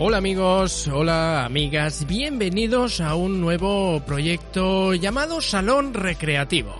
Hola amigos, hola amigas, bienvenidos a un nuevo proyecto llamado Salón Recreativo.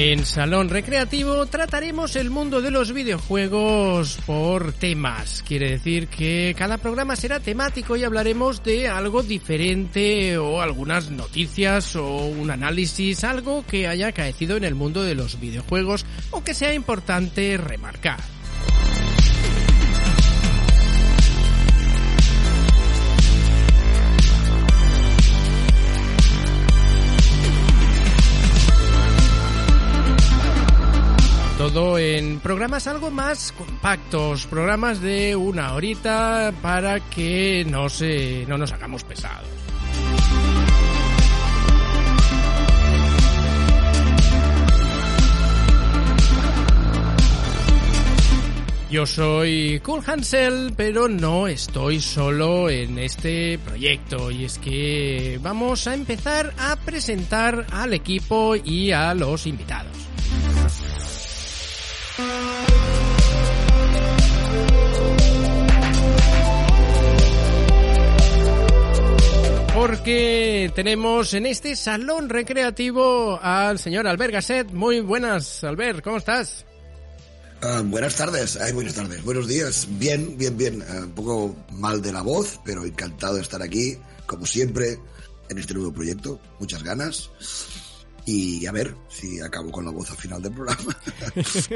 En Salón Recreativo trataremos el mundo de los videojuegos por temas. Quiere decir que cada programa será temático y hablaremos de algo diferente o algunas noticias o un análisis, algo que haya acaecido en el mundo de los videojuegos o que sea importante remarcar. Todo en programas algo más compactos, programas de una horita para que no se no nos hagamos pesados. Yo soy Cool Hansel, pero no estoy solo en este proyecto y es que vamos a empezar a presentar al equipo y a los invitados. Porque tenemos en este salón recreativo al señor Albert Gasset. Muy buenas, Albert, ¿cómo estás? Uh, buenas tardes, ay, buenas tardes, buenos días. Bien, bien, bien. Uh, un poco mal de la voz, pero encantado de estar aquí, como siempre, en este nuevo proyecto. Muchas ganas y a ver si acabo con la voz al final del programa.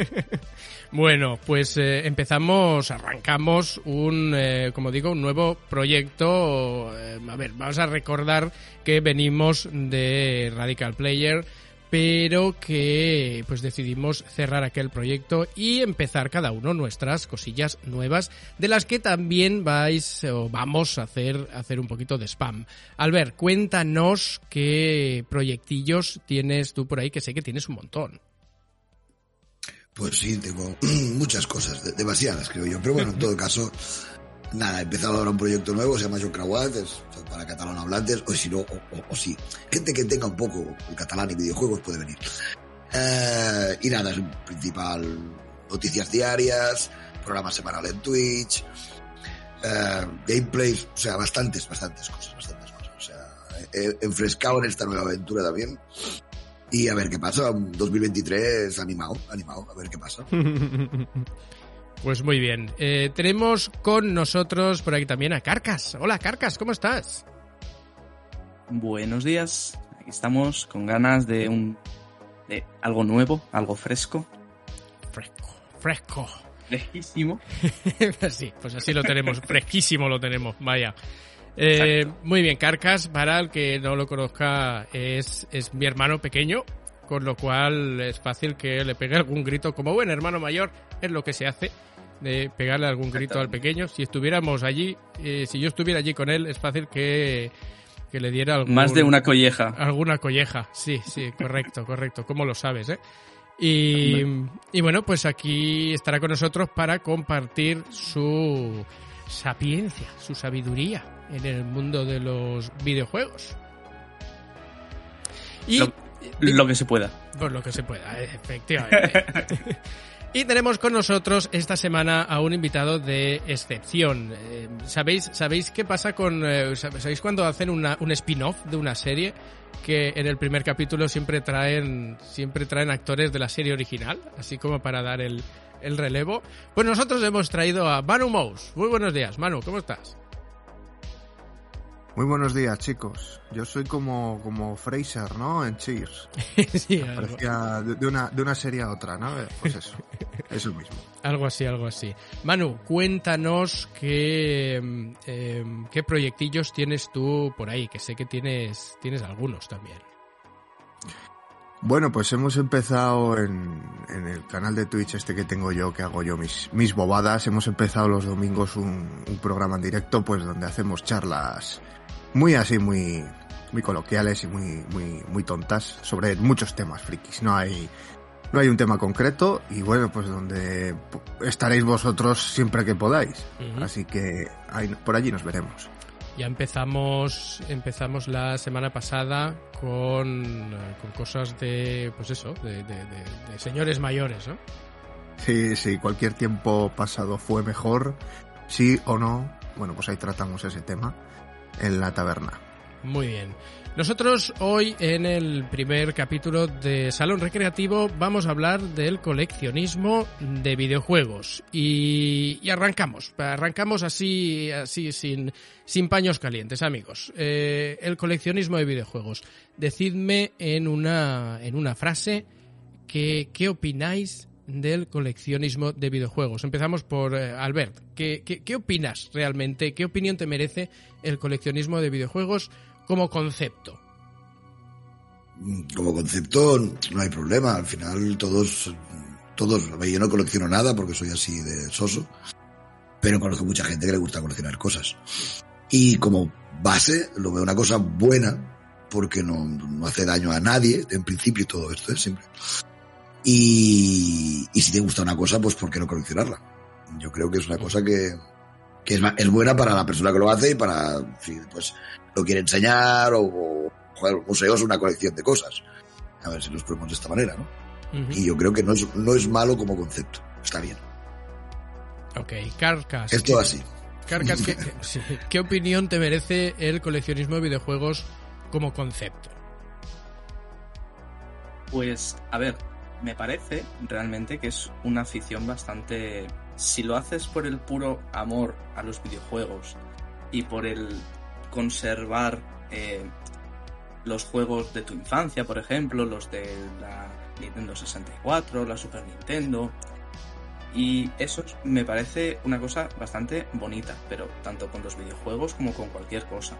bueno, pues eh, empezamos, arrancamos un, eh, como digo, un nuevo proyecto. Eh, a ver, vamos a recordar que venimos de Radical Player pero que pues decidimos cerrar aquel proyecto y empezar cada uno nuestras cosillas nuevas de las que también vais o vamos a hacer hacer un poquito de spam. Albert, cuéntanos qué proyectillos tienes tú por ahí que sé que tienes un montón. Pues sí, tengo muchas cosas, demasiadas creo yo, pero bueno, en todo caso nada, he empezado ahora un proyecto nuevo, se llama John Crauat, es para catalán hablantes, o si no, o, sí. Gente que tenga un poco el catalán y videojuegos puede venir. Eh, y nada, es principal noticias diarias, programas semanales en Twitch, eh, gameplays, o sea, bastantes, bastantes cosas, bastantes cosas. O sea, he enfrescado en esta nueva aventura también. Y a ver qué pasa, 2023 animado, animado, a ver qué pasa. Pues muy bien. Eh, tenemos con nosotros por aquí también a Carcas. Hola Carcas, ¿cómo estás? Buenos días. Aquí estamos con ganas de un de algo nuevo, algo fresco. Fresco, fresco. Fresquísimo. sí, pues así lo tenemos. Fresquísimo lo tenemos, vaya. Eh, muy bien, Carcas, para el que no lo conozca, es, es mi hermano pequeño, con lo cual es fácil que le pegue algún grito como buen hermano mayor, es lo que se hace de pegarle algún grito al pequeño. Si estuviéramos allí, eh, si yo estuviera allí con él, es fácil que, que le diera algún, Más de una colleja. Alguna colleja, sí, sí, correcto, correcto. ¿Cómo lo sabes, eh? Y, y bueno, pues aquí estará con nosotros para compartir su sapiencia, su sabiduría en el mundo de los videojuegos. Y, lo, lo que se pueda. Pues lo que se pueda, efectivamente. Y tenemos con nosotros esta semana a un invitado de excepción. Eh, ¿Sabéis, ¿Sabéis qué pasa con... Eh, ¿Sabéis cuando hacen una, un spin-off de una serie? Que en el primer capítulo siempre traen, siempre traen actores de la serie original, así como para dar el, el relevo. Pues nosotros hemos traído a Manu Mous. Muy buenos días, Manu, ¿cómo estás? Muy buenos días, chicos. Yo soy como, como Fraser, ¿no? En Cheers. sí, Parecía de, de una, de una serie a otra, ¿no? Eh, Pues eso, es lo mismo. algo así, algo así. Manu, cuéntanos qué, mm, em, qué proyectillos tienes tú por ahí, que sé que tienes, tienes algunos también. Bueno, pues hemos empezado en, en el canal de Twitch este que tengo yo, que hago yo mis, mis bobadas. Hemos empezado los domingos un, un programa en directo, pues donde hacemos charlas muy así, muy, muy coloquiales y muy, muy, muy tontas sobre muchos temas frikis. No hay, no hay un tema concreto y bueno, pues donde estaréis vosotros siempre que podáis. Así que ahí, por allí nos veremos. Ya empezamos, empezamos la semana pasada con, eh, con cosas de, pues eso, de, de- de- de señores mayores, ¿no? Sí, sí, cualquier tiempo pasado fue mejor, sí o no. Bueno, pues ahí tratamos ese tema en la taberna. Muy bien. Nosotros hoy en el primer capítulo de Salón Recreativo vamos a hablar del coleccionismo de videojuegos y, y arrancamos, arrancamos así, así sin, sin paños calientes, amigos. Eh, el coleccionismo de videojuegos. Decidme en una, en una frase que, qué opináis del coleccionismo de videojuegos. Empezamos por eh, Albert. ¿Qué, qué, qué opinas realmente? ¿Qué opinión te merece el coleccionismo de videojuegos como concepto? Como concepto no hay problema. Al final todos, todos, yo no colecciono nada porque soy así de soso, pero conozco mucha gente que le gusta coleccionar cosas. Y como base lo veo una cosa buena porque no, no hace daño a nadie, en principio todo esto es siempre. Y, y si te gusta una cosa, pues ¿por qué no coleccionarla? Yo creo que es una cosa que, que es, buena para la persona que lo hace y para, si pues lo quiere enseñar o, o joder, un museo es una colección de cosas. A ver si los ponemos de esta manera, ¿no? Y yo creo que no es, no es malo como concepto. Está bien. Ok, Carcas. Es todo así. Carcas, ¿qué, qué- sí, ¿qué opinión te merece el coleccionismo de videojuegos como concepto? Pues, a ver, me parece realmente que es una afición bastante... Si lo haces por el puro amor a los videojuegos y por el conservar eh, los juegos de tu infancia, por ejemplo, los de la Nintendo 64, la Super Nintendo, y eso es- me parece una cosa bastante bonita, pero tanto con los videojuegos como con cualquier cosa.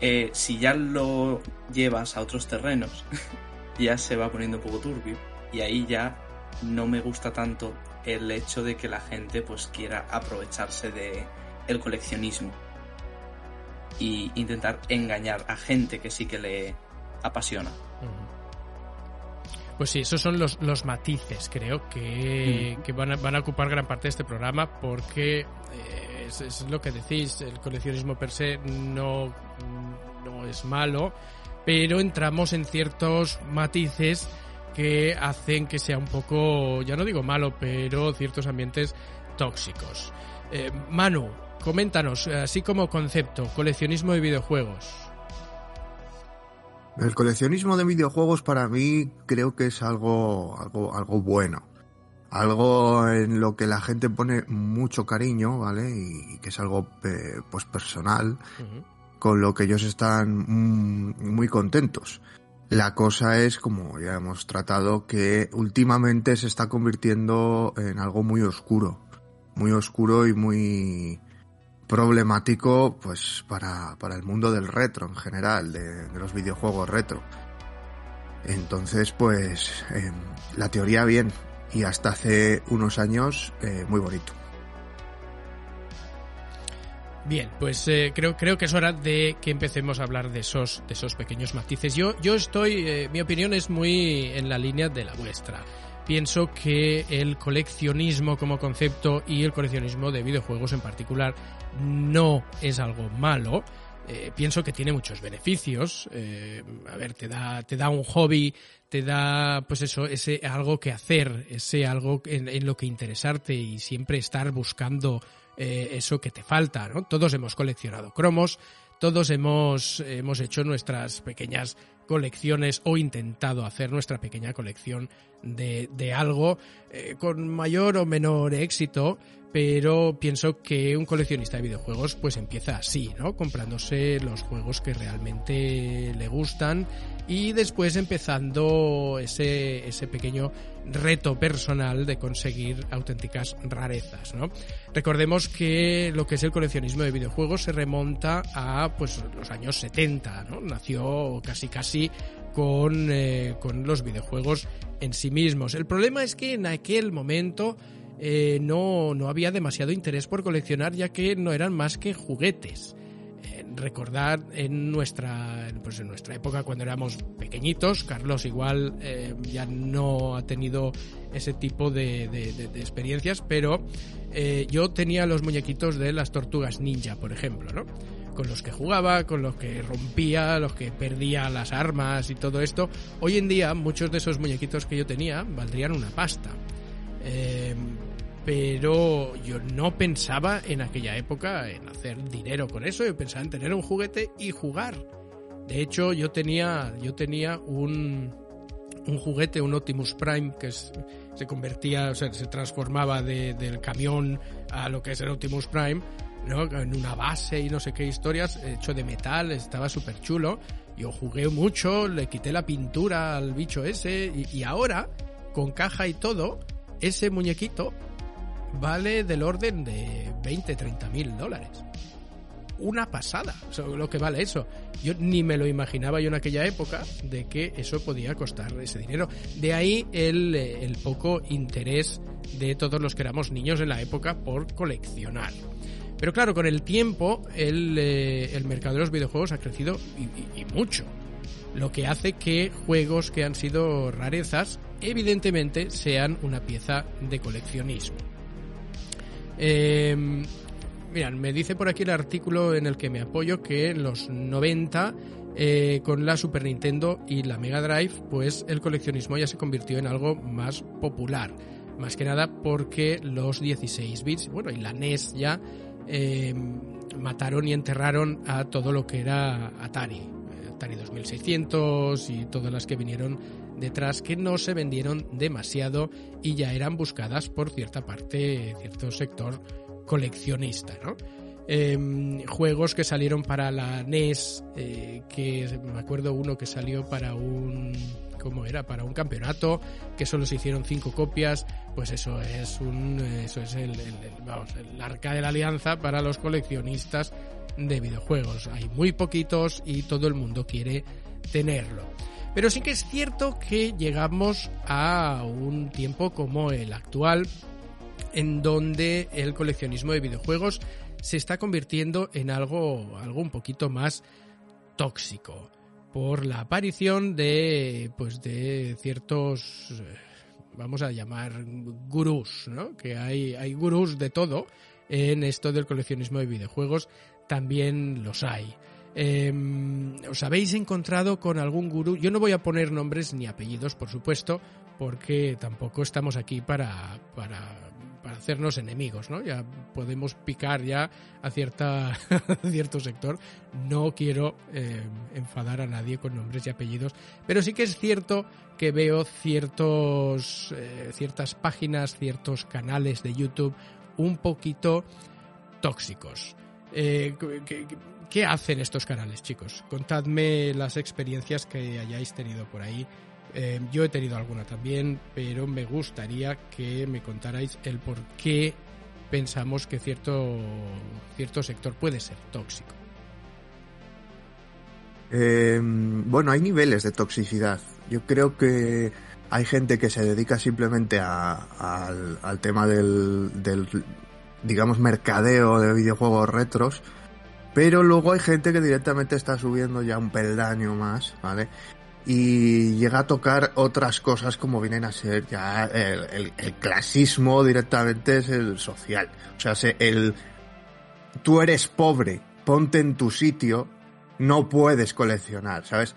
Eh, si ya lo llevas a otros terrenos, ya se va poniendo un poco turbio y ahí ya no me gusta tanto el hecho de que la gente pues quiera aprovecharse de el coleccionismo y intentar engañar a gente que sí que le apasiona. Pues sí, esos son los, los matices, creo, que, que van, a, van a ocupar gran parte de este programa porque eh, es, es lo que decís, el coleccionismo per se no, no es malo, pero entramos en ciertos matices que hacen que sea un poco, ya no digo malo, pero ciertos ambientes tóxicos. Eh, Manu, coméntanos, así como concepto, coleccionismo de videojuegos. El coleccionismo de videojuegos para mí creo que es algo, algo, algo bueno. Algo en lo que la gente pone mucho cariño, ¿vale? Y que es algo eh, pues personal, con lo que ellos están mm, muy contentos. La cosa es, como ya hemos tratado, que últimamente se está convirtiendo en algo muy oscuro. Muy oscuro y muy problemático, pues, para, para el mundo del retro en general, de, los videojuegos retro. Entonces, pues, eh, la teoría bien. Y hasta hace unos años, eh, muy bonito. Bien, pues eh, creo, creo que es hora de que empecemos a hablar de esos, de esos pequeños matices. Yo, yo estoy, eh, mi opinión es muy en la línea de la vuestra. Pienso que el coleccionismo como concepto y el coleccionismo de videojuegos en particular no es algo malo. Eh, pienso que tiene muchos beneficios. Eh, a ver, te da, te da un hobby, te da, pues eso, ese algo que hacer, ese algo en, en lo que interesarte y siempre estar buscando eh, eso que te falta, ¿no? Todos hemos coleccionado cromos, todos hemos, hemos hecho nuestras pequeñas colecciones o intentado hacer nuestra pequeña colección de, de algo eh, con mayor o menor éxito, pero pienso que un coleccionista de videojuegos pues empieza así, ¿no? Comprándose los juegos que realmente le gustan y después empezando ese, ese pequeño reto personal de conseguir auténticas rarezas, ¿no? Recordemos que lo que es el coleccionismo de videojuegos se remonta a pues los años 70, ¿no? Nació casi casi con, eh, con los videojuegos en sí mismos. El problema es que en aquel momento eh, no, no había demasiado interés por coleccionar ya que no eran más que juguetes. Eh, recordar en nuestra, pues en nuestra época cuando éramos pequeñitos, Carlos igual eh, ya no ha tenido ese tipo de, experiencias, pero yo tenía los muñequitos de las tortugas ninja, por ejemplo, ¿no? con los que jugaba, con los que rompía, los que perdía las armas y todo esto. Hoy en día muchos de esos muñequitos que yo tenía valdrían una pasta. Eh, pero yo no pensaba en aquella época en hacer dinero con eso, yo pensaba en tener un juguete y jugar. De hecho, yo tenía, yo tenía un, un juguete, un Optimus Prime, que se convertía, o sea, se transformaba de, del camión a lo que es el Optimus Prime, ¿no? en una base y no sé qué historias, hecho de metal, estaba súper chulo. Yo jugué mucho, le quité la pintura al bicho ese y, y ahora, con caja y todo, ese muñequito vale del orden de 20, 30 mil dólares. Una pasada, lo que vale eso. Yo ni me lo imaginaba yo en aquella época de que eso podía costar ese dinero. De ahí el, eh, poco interés de todos los que éramos niños en la época por coleccionar. Pero claro, con el tiempo el, eh, mercado de los videojuegos ha crecido y mucho. Lo que hace que juegos que han sido rarezas evidentemente sean una pieza de coleccionismo. Eh, mirad, me dice por aquí el artículo en el que me apoyo que en los 90 eh, con la Super Nintendo y la Mega Drive, pues el coleccionismo ya se convirtió en algo más popular. Más que nada porque los 16 bits, bueno, y la NES ya eh, mataron y enterraron a todo lo que era Atari. Atari 2600 y todas las que vinieron detrás que no se vendieron demasiado y ya eran buscadas por cierta parte, cierto sector coleccionista, ¿no? Eh, juegos que salieron para la NES, eh, que me acuerdo uno que salió para un ¿cómo era? Para un campeonato, que solo se hicieron cinco copias, pues eso es un, eso es el, vamos, el arca de la alianza para los coleccionistas de videojuegos. Hay muy poquitos y todo el mundo quiere tenerlo. Pero sí que es cierto que llegamos a un tiempo como el actual, en donde el coleccionismo de videojuegos se está convirtiendo en algo, algo un poquito más tóxico por la aparición de pues de ciertos vamos a llamar gurús, ¿no? Que hay hay gurús de todo en esto del coleccionismo de videojuegos, también los hay. Eh, ¿Os habéis encontrado con algún gurú? Yo no voy a poner nombres ni apellidos, por supuesto, porque tampoco estamos aquí para, para, hacernos enemigos, ¿no? Ya podemos picar ya a, cierta, cierto sector. No quiero eh, enfadar a nadie con nombres y apellidos, pero sí que es cierto que veo ciertos, eh, ciertas páginas, ciertos canales de YouTube un poquito tóxicos. Eh, ¿Qué hacen estos canales, chicos? Contadme las experiencias que hayáis tenido por ahí. Eh, yo he tenido alguna también, pero me gustaría que me contarais el por qué pensamos que cierto, cierto sector puede ser tóxico. Eh, bueno, hay niveles de toxicidad. Yo creo que hay gente que se dedica simplemente a, al, al, tema del, del, digamos, mercadeo de videojuegos retros pero luego hay gente que directamente está subiendo ya un peldaño más, ¿vale? Y llega a tocar otras cosas como vienen a ser ya el, el, clasismo directamente es el social. O sea, el tú eres pobre, ponte en tu sitio, no puedes coleccionar, ¿sabes?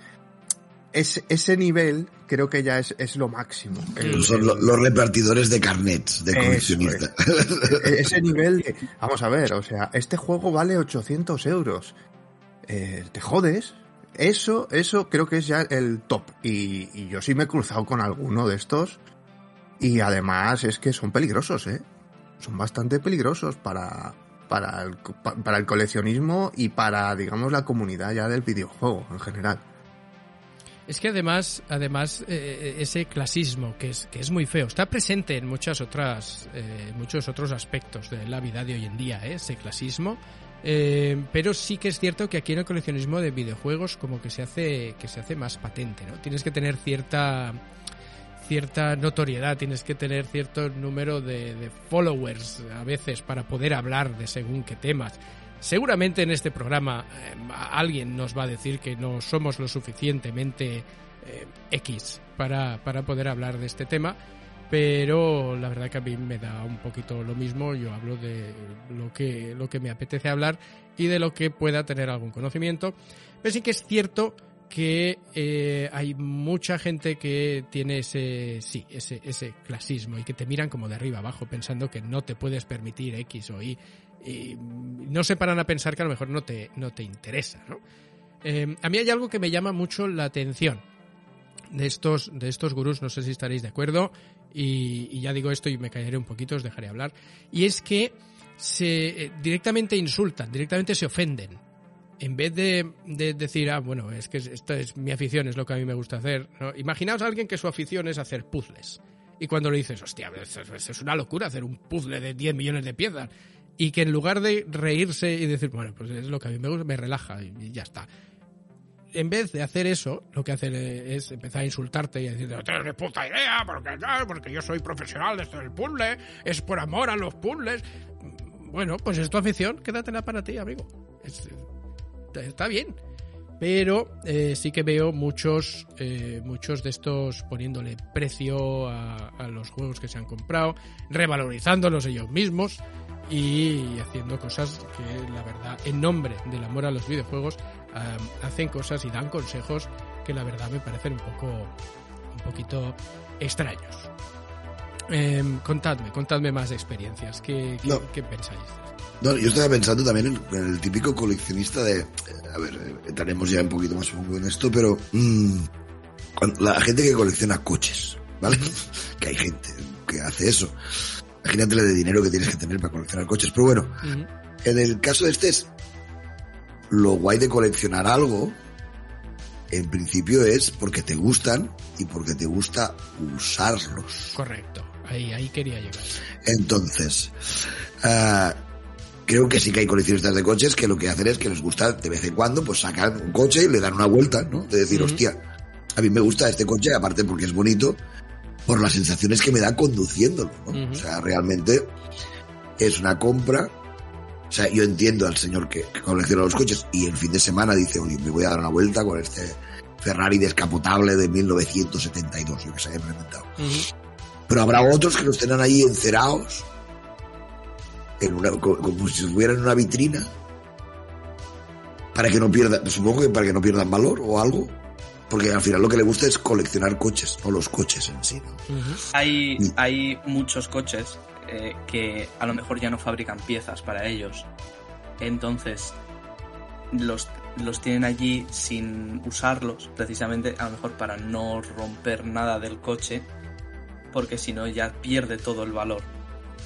Es, ese nivel creo que ya es, es lo máximo. El, Son el, los repartidores de carnets de coleccionista. Es. ese nivel de, vamos a ver, o sea, este juego vale 800 euros. Eh, te jodes, Eso, eso creo que es ya el top. Y, y yo sí me he cruzado con alguno de estos. Y además es que son peligrosos, ¿eh? Son bastante peligrosos para, para, el, pa- para el coleccionismo y para, digamos, la comunidad ya del videojuego en general. Es que además, además eh, ese clasismo que es, que es muy feo está presente en muchas otras, eh, muchos otros aspectos de la vida de hoy en día, ¿eh? ese clasismo. Eh, pero sí que es cierto que aquí en el coleccionismo de videojuegos como que se hace que se hace más patente, ¿no? Tienes que tener cierta cierta notoriedad, tienes que tener cierto número de, de followers a veces para poder hablar de según qué temas. Seguramente en este programa eh, alguien nos va a decir que no somos lo suficientemente eh, X para, para poder hablar de este tema, pero la verdad que a mí me da un poquito lo mismo. Yo hablo de lo que, lo que me apetece hablar y de lo que pueda tener algún conocimiento. Pero sí que es cierto que eh, hay mucha gente que tiene ese sí ese ese clasismo y que te miran como de arriba abajo pensando que no te puedes permitir X o Y y no se paran a pensar que a lo mejor no te no te interesa ¿no? Eh, a mí hay algo que me llama mucho la atención de estos de estos gurús no sé si estaréis de acuerdo y, ya digo esto y me callaré un poquito os dejaré hablar y es que se eh, directamente insultan directamente se ofenden en vez de, de decir, ah, bueno, es que esta es mi afición, es lo que a mí me gusta hacer. ¿no? Imaginaos a alguien que su afición es hacer puzzles. Y cuando le dices, hostia, es una locura hacer un puzzle de 10 millones de piezas. Y que en lugar de reírse y decir, bueno, pues es lo que a mí me gusta, me relaja y, ya está. En vez de hacer eso, lo que hacen es empezar a insultarte y a decir, no tienes ni puta idea, porque, porque yo soy profesional de esto del puzzle, es por amor a los puzzles. Bueno, pues es tu afición, quédatela para ti, amigo. Es, está bien. Pero eh, sí que veo muchos, eh, muchos de estos poniéndole precio a, a, los juegos que se han comprado, revalorizándolos ellos mismos y haciendo cosas que, la verdad, en nombre del amor a los videojuegos, um, hacen cosas y dan consejos que, la verdad, me parecen un poco, un poquito extraños. Eh, contadme, contadme más experiencias. ¿Qué, qué, No. qué pensáis? No, yo estaba pensando también en, en el típico coleccionista de. A ver, eh, entraremos ya un poquito más en esto, pero. mm, cuando- la gente que colecciona coches, ¿vale? que hay gente que hace eso. Imagínate la de dinero que tienes que tener para coleccionar coches. Pero bueno, en el caso de este es. Lo guay de coleccionar algo, en principio es porque te gustan y porque te gusta usarlos. Correcto, ahí, ahí quería llegar. Entonces, ah, creo que sí que hay coleccionistas de coches que lo que hacen es que les gusta de vez en cuando, pues sacan un coche y le dan una vuelta, ¿no? De decir, Ujú. hostia, a mí me gusta este coche, aparte porque es bonito, por las sensaciones que me da conduciéndolo, ¿no? O sea, realmente es una compra. O sea, yo entiendo al señor que, que colecciona los coches y el fin de semana dice, oye, me voy a dar una vuelta con este Ferrari descapotable de 1972, yo que lo he inventado. Ujú. Pero habrá otros que los tengan ahí encerrados, en una, co- como si estuvieran en una vitrina, para que no pierdan, supongo que para que no pierdan valor o algo, porque al final lo que le gusta es coleccionar coches, no los coches en sí. ¿no? Hay, hay muchos coches eh, que a lo mejor ya no fabrican piezas para ellos. Entonces, los, los tienen allí sin usarlos, precisamente a lo mejor para no romper nada del coche, porque si no ya pierde todo el valor.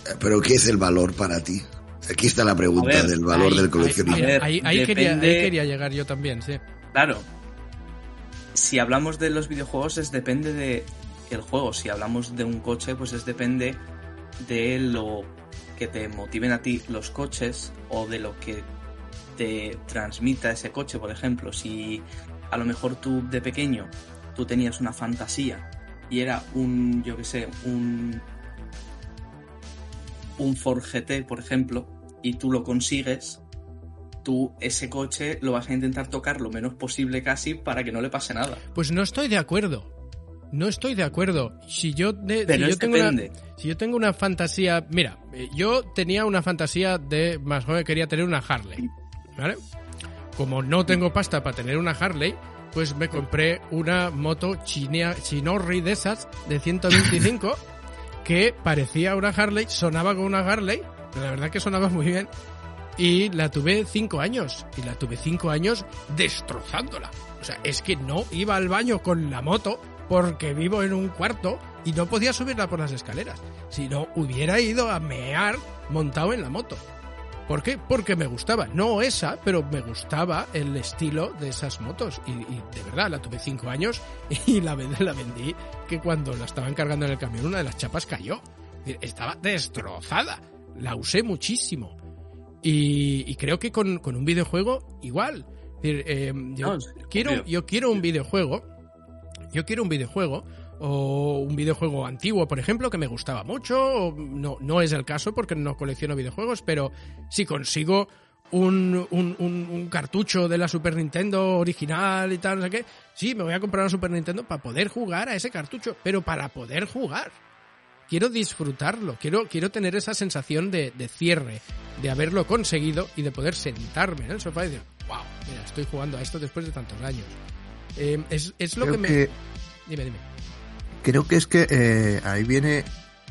Eh, Pero ¿qué es el valor para ti? Aquí está la pregunta ver, del valor Ahí- del coleccionismo. Ahí, ahí quería, ahí depende- quería llegar yo también, sí. Claro, si hablamos de los videojuegos es depende de el juego. Si hablamos de un coche, pues es depende de lo que te motiven a ti los coches o de lo que te transmita ese coche, por ejemplo. Si a lo mejor tú de pequeño tú tenías una fantasía y era un, yo que sé, un un Ford GT, por ejemplo, y tú lo consigues, tú ese coche lo vas a intentar tocar lo menos posible casi para que no le pase nada. Pues no estoy de acuerdo. No estoy de acuerdo. Si yo, de- Pero si yo es tengo una, depende. si yo tengo una fantasía, mira, eh, yo tenía una fantasía de más joven quería tener una Harley, ¿vale? Como no tengo pasta para tener una Harley, pues me compré una moto chinea, chinorri de esas de 125 que parecía una Harley, sonaba como una Harley, pero la verdad que sonaba muy bien y la tuve cinco años. Y la tuve cinco años destrozándola. O sea, es que no iba al baño con la moto porque vivo en un cuarto y no podía subirla por las escaleras. Si no, hubiera ido a mear montado en la moto. ¿Por qué? Porque me gustaba. No esa, pero me gustaba el estilo de esas motos. Y, de verdad, la tuve cinco años y la, la vendí que cuando la estaban cargando en el camión una de las chapas cayó. Estaba destrozada. La usé muchísimo. Y, y creo que con, con, un videojuego igual. Eh, yo, no, quiero, yo quiero un videojuego. Yo quiero un videojuego o un videojuego antiguo, por ejemplo, que me gustaba mucho. No, no es el caso porque no colecciono videojuegos, pero si consigo un, un, un, un, cartucho de la Super Nintendo original y tal, no sé qué, sí, me voy a comprar una Super Nintendo para poder jugar a ese cartucho, pero para poder jugar. Quiero disfrutarlo, quiero, quiero tener esa sensación de, de cierre, de haberlo conseguido y de poder sentarme en el sofá y decir, wow, mira, estoy jugando a esto después de tantos años. Eh, es, es, lo Creo que me... Dime, dime. Creo que es que eh, ahí viene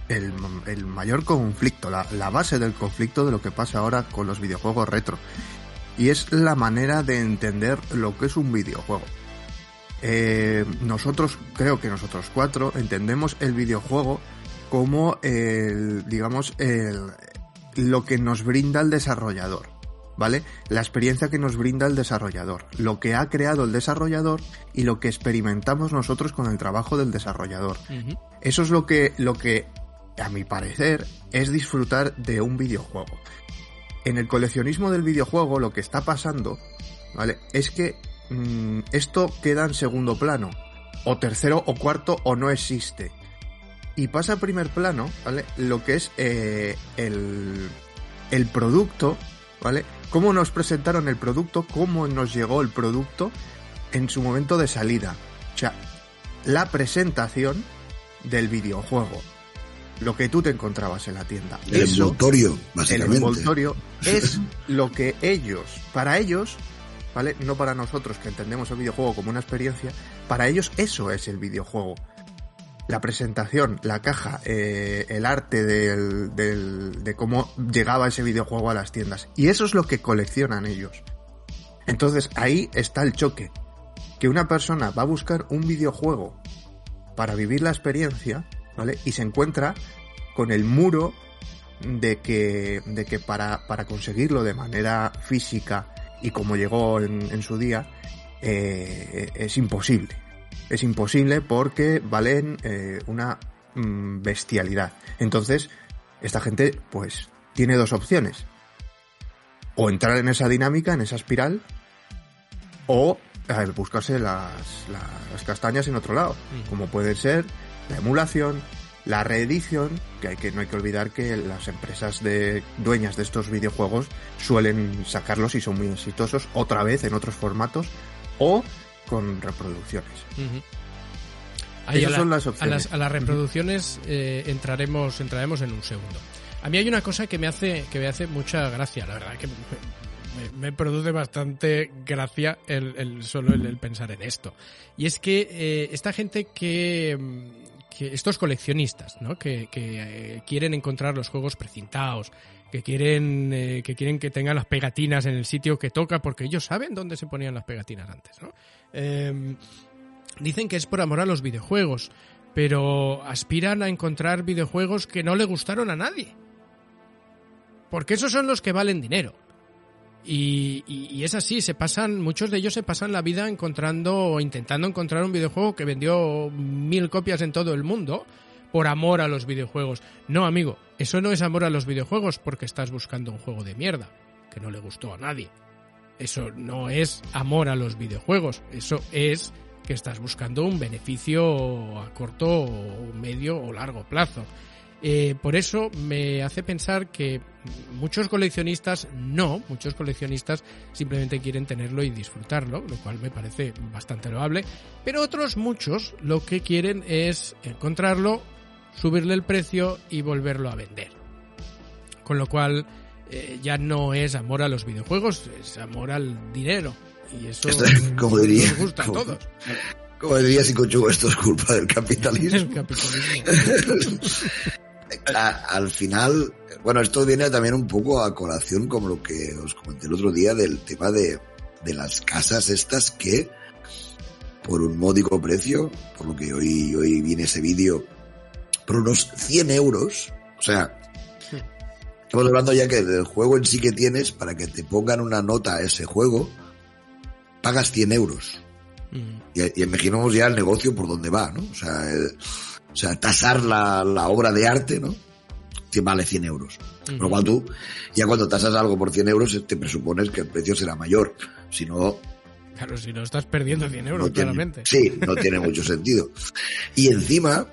el, el mayor conflicto, la, la base del conflicto de lo que pasa ahora con los videojuegos retro. Y es la manera de entender lo que es un videojuego. Eh, nosotros, creo que nosotros cuatro, entendemos el videojuego como el, digamos, el, lo que nos brinda el desarrollador. ¿Vale? La experiencia que nos brinda el desarrollador, lo que ha creado el desarrollador y lo que experimentamos nosotros con el trabajo del desarrollador. Eso es lo que, lo que, a mi parecer, es disfrutar de un videojuego. En el coleccionismo del videojuego lo que está pasando, ¿vale? Es que mm, esto queda en segundo plano, o tercero o cuarto o no existe. Y pasa a primer plano, ¿vale? Lo que es eh, el, el producto, ¿vale? Cómo nos presentaron el producto, cómo nos llegó el producto en su momento de salida. O sea, la presentación del videojuego. Lo que tú te encontrabas en la tienda. El Eso, envoltorio, el básicamente. envoltorio, es lo que ellos, para ellos, ¿vale? No para nosotros que entendemos el videojuego como una experiencia, para ellos eso es el videojuego. La presentación, la caja, eh, el arte de cómo llegaba ese videojuego a las tiendas. Y eso es lo que coleccionan ellos. Entonces ahí está el choque. Que una persona va a buscar un videojuego para vivir la experiencia, ¿vale? Y se encuentra con el muro de que, de que para, para conseguirlo de manera física y como llegó en, en su día, eh, es imposible. Es imposible porque valen eh, una mm, bestialidad. Entonces, esta gente, pues, tiene dos opciones. O entrar en esa dinámica, en esa espiral, o buscarse las, las- castañas en otro lado, como puede ser la emulación, la reedición, que, hay que no hay que olvidar que las empresas de dueñas de estos videojuegos suelen sacarlos y son muy exitosos otra vez en otros formatos o con reproducciones. Ahí Esas a, son las a opciones. las, a las reproducciones eh, entraremos, entraremos en un segundo. A mí hay una cosa que me hace, que me hace mucha gracia, la verdad que me, produce bastante gracia el, el- solo el, el pensar en esto. Y es que eh, esta gente que, mm, que estos coleccionistas, ¿no? Que, que, eh, quieren encontrar los juegos precintados, que quieren, eh, que quieren que tengan las pegatinas en el sitio que toca, porque ellos saben dónde se ponían las pegatinas antes, ¿no? Em, dicen que es por amor a los videojuegos, pero aspiran a encontrar videojuegos que no le gustaron a nadie. Porque esos son los que valen dinero. Y, y- es así, se pasan, muchos de ellos se pasan la vida encontrando o intentando encontrar un videojuego que vendió mil copias en todo el mundo por amor a los videojuegos. No, amigo, eso no es amor a los videojuegos porque estás buscando un juego de mierda que no le gustó a nadie. Eso no es amor a los videojuegos, eso es que estás buscando un beneficio a corto, o medio o largo plazo. Eh, por eso me hace pensar que muchos coleccionistas no, muchos coleccionistas simplemente quieren tenerlo y disfrutarlo, lo cual me parece bastante loable, pero otros muchos lo que quieren es encontrarlo, subirle el precio y volverlo a vender. Con lo cual eh, ya no es amor a los videojuegos, es amor al dinero. Y eso como diría, nos gusta a como- todos. Como diría Psicochu, esto es culpa del capitalismo. El capitalismo. a- al final, bueno, esto viene también un poco a colación como lo que os comenté el otro día del tema de, de las casas estas que por un módico precio, por lo que hoy, hoy viene ese vídeo, por unos 100 euros, o sea, estamos hablando ya que del juego en sí que tienes, para que te pongan una nota a ese juego, pagas 100 euros. Mm. Y, y imaginamos ya el negocio por dónde va, ¿no? O sea, el- o sea tasar la, la obra de arte, ¿no? Que vale 100 euros. Con lo cual tú, ya cuando tasas algo por 100 euros, te presupones que el precio será mayor. Si no, Claro, si no estás perdiendo 100 euros, no tiene, claramente. sí, no tiene mucho sentido. Y encima,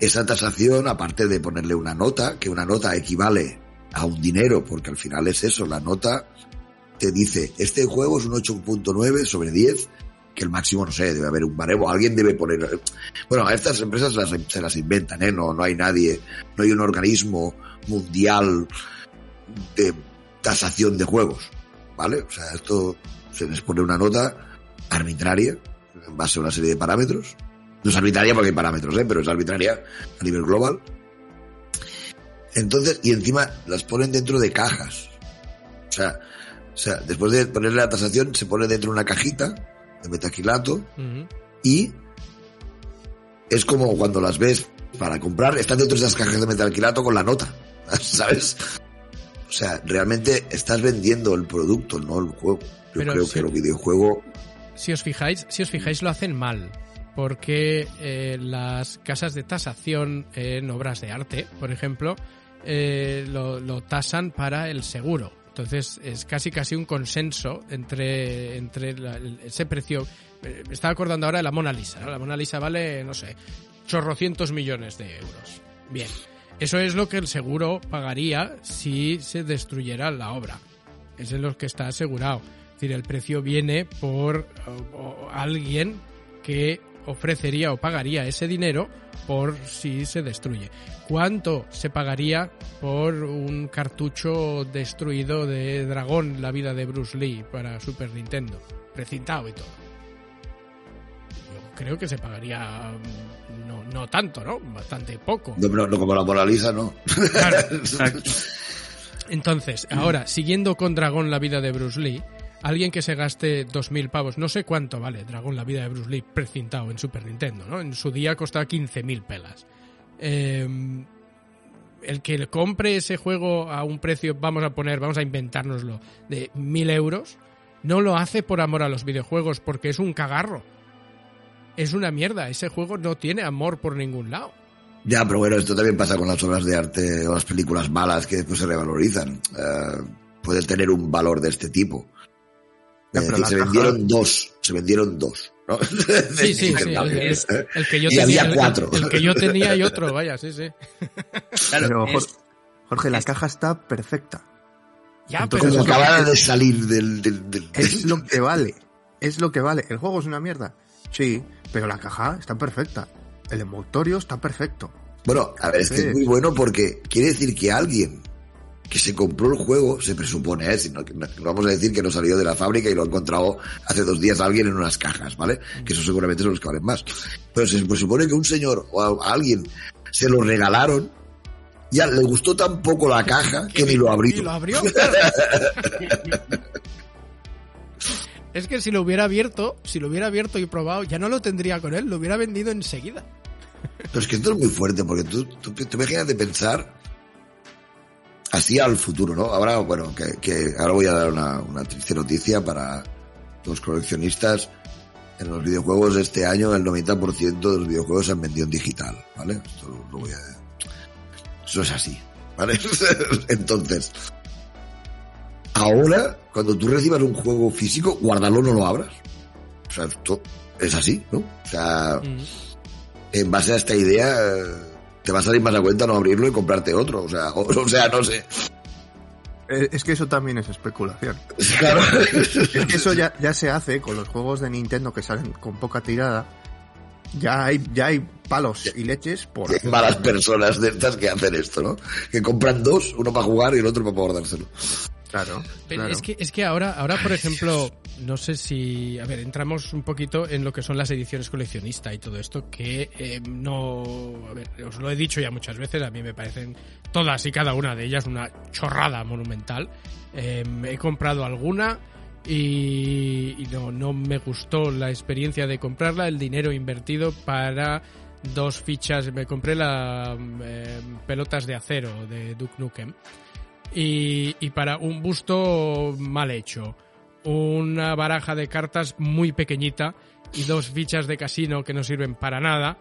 esa tasación, aparte de ponerle una nota, que una nota equivale a un dinero, porque al final es eso, la nota te dice, este juego es un 8.9 sobre 10, que el máximo, no sé, debe haber un baremo, alguien debe poner... Bueno, estas empresas las- se las inventan, ¿eh? No, no hay nadie, no hay un organismo mundial de tasación de juegos, ¿vale? O sea, esto se les pone una nota arbitraria en base a una serie de parámetros. No es arbitraria porque hay parámetros, ¿eh? pero es arbitraria a nivel global. Entonces, y encima las ponen dentro de cajas. O sea, o sea, después de ponerle la tasación, se pone dentro de una cajita de metaquilato Ujú. y es como cuando las ves para comprar, están dentro de esas cajas de metaquilato con la nota, ¿sabes? O sea, realmente estás vendiendo el producto, no el juego. Yo Pero creo que el videojuego si os fijáis, si os fijáis lo hacen mal, porque eh, las casas de tasación en obras de arte, por ejemplo, eh, lo, tasan para el seguro. Entonces es casi casi un consenso entre, entre ese precio. Eh, Me estaba acordando ahora de la Mona Lisa. La Mona Lisa vale, no sé, chorrocientos millones de euros. Bien, eso es lo que el seguro pagaría si se destruyera la obra. Es en lo que está asegurado. Es decir, el precio viene por alguien que ofrecería o pagaría ese dinero por si se destruye. ¿Cuánto se pagaría por un cartucho destruido de Dragón, la vida de Bruce Lee, para Super Nintendo? Precintado y todo. Yo creo que se pagaría mm, no, no tanto, ¿no? Bastante poco. No, como la Mona Lisa, no. Claro. Entonces, ahora, siguiendo con Dragón la vida de Bruce Lee, alguien que se gaste 2.000 pavos, no sé cuánto vale Dragón la vida de Bruce Lee precintado en Super Nintendo, ¿no? En su día costaba 15.000 pelas. Eh, el que le compre ese juego a un precio, vamos a poner, vamos a inventárnoslo, de 1.000 euros, no lo hace por amor a los videojuegos, porque es un cagarro. Es una mierda, ese juego no tiene amor por ningún lado. Ya, pero bueno, esto también pasa con las obras de arte o las películas malas que después se revalorizan. Eh, pueden tener un valor de este tipo. Ya, Es pero decir, la se vendieron dos, se vendieron dos. ¿no? Sí, sí, sí. El, Es- el- el que yo Y tenía, había cuatro. El, que yo tenía y otro, vaya, sí, sí. Claro, Pero, Jorge, Jorge, la caja está perfecta. Ya, Entonces, pero acababa de salir del... del, del- Es lo que vale. Es lo que vale. ¿El juego es una mierda? Sí, pero la caja está perfecta. El envoltorio está perfecto. Bueno, a ver, es que es muy bueno porque quiere decir que alguien que se compró el juego, se presupone, ¿eh? Si no, no vamos a decir que no salió de la fábrica y lo ha encontrado hace dos días alguien en unas cajas, ¿vale? Que eso seguramente son los que valen más. Pero se presupone que un señor o a, a alguien se lo regalaron, ya le gustó tan poco la caja que ni lo ¿Y abrió. lo abrió? es que si lo hubiera abierto, si lo hubiera abierto y probado, ya no lo tendría con él, lo hubiera vendido enseguida. Pero es que esto es muy fuerte porque tú, tú, tú imaginas de pensar así al futuro, ¿no? Ahora, bueno, que, que ahora voy a dar una, una triste noticia para los coleccionistas. En los videojuegos este año el 90% de los videojuegos se han vendido en digital, ¿vale? Esto lo, lo voy a... Eso es así, ¿vale? Entonces, ahora, cuando tú recibas un juego físico, guárdalo, no lo abras. O sea, esto es así, ¿no? O sea, Mm. en base a esta idea eh, te va a salir más a cuenta no abrirlo y comprarte otro. O sea, o, o sea, no sé. Eh, Es que eso también es especulación. Claro. Es que eso ya, ya se hace con los juegos de Nintendo que salen con poca tirada. Ya hay, ya hay palos y leches por... Hay malas personas de estas que hacen esto, ¿no? Que compran dos, uno para jugar y el otro para guardárselo. Claro, Pero claro. Es que, es que ahora, ahora, por ejemplo, no sé si. A ver, entramos un poquito en lo que son las ediciones coleccionista y todo esto, que eh, no. A ver, os lo he dicho ya muchas veces, a mí me parecen todas y cada una de ellas una chorrada monumental. Eh, he comprado alguna y, y no, no me gustó la experiencia de comprarla, el dinero invertido para dos fichas. Me compré las pelotas de acero de Duke Nukem y, y para un busto mal hecho, una baraja de cartas muy pequeñita y dos fichas de casino que no sirven para nada,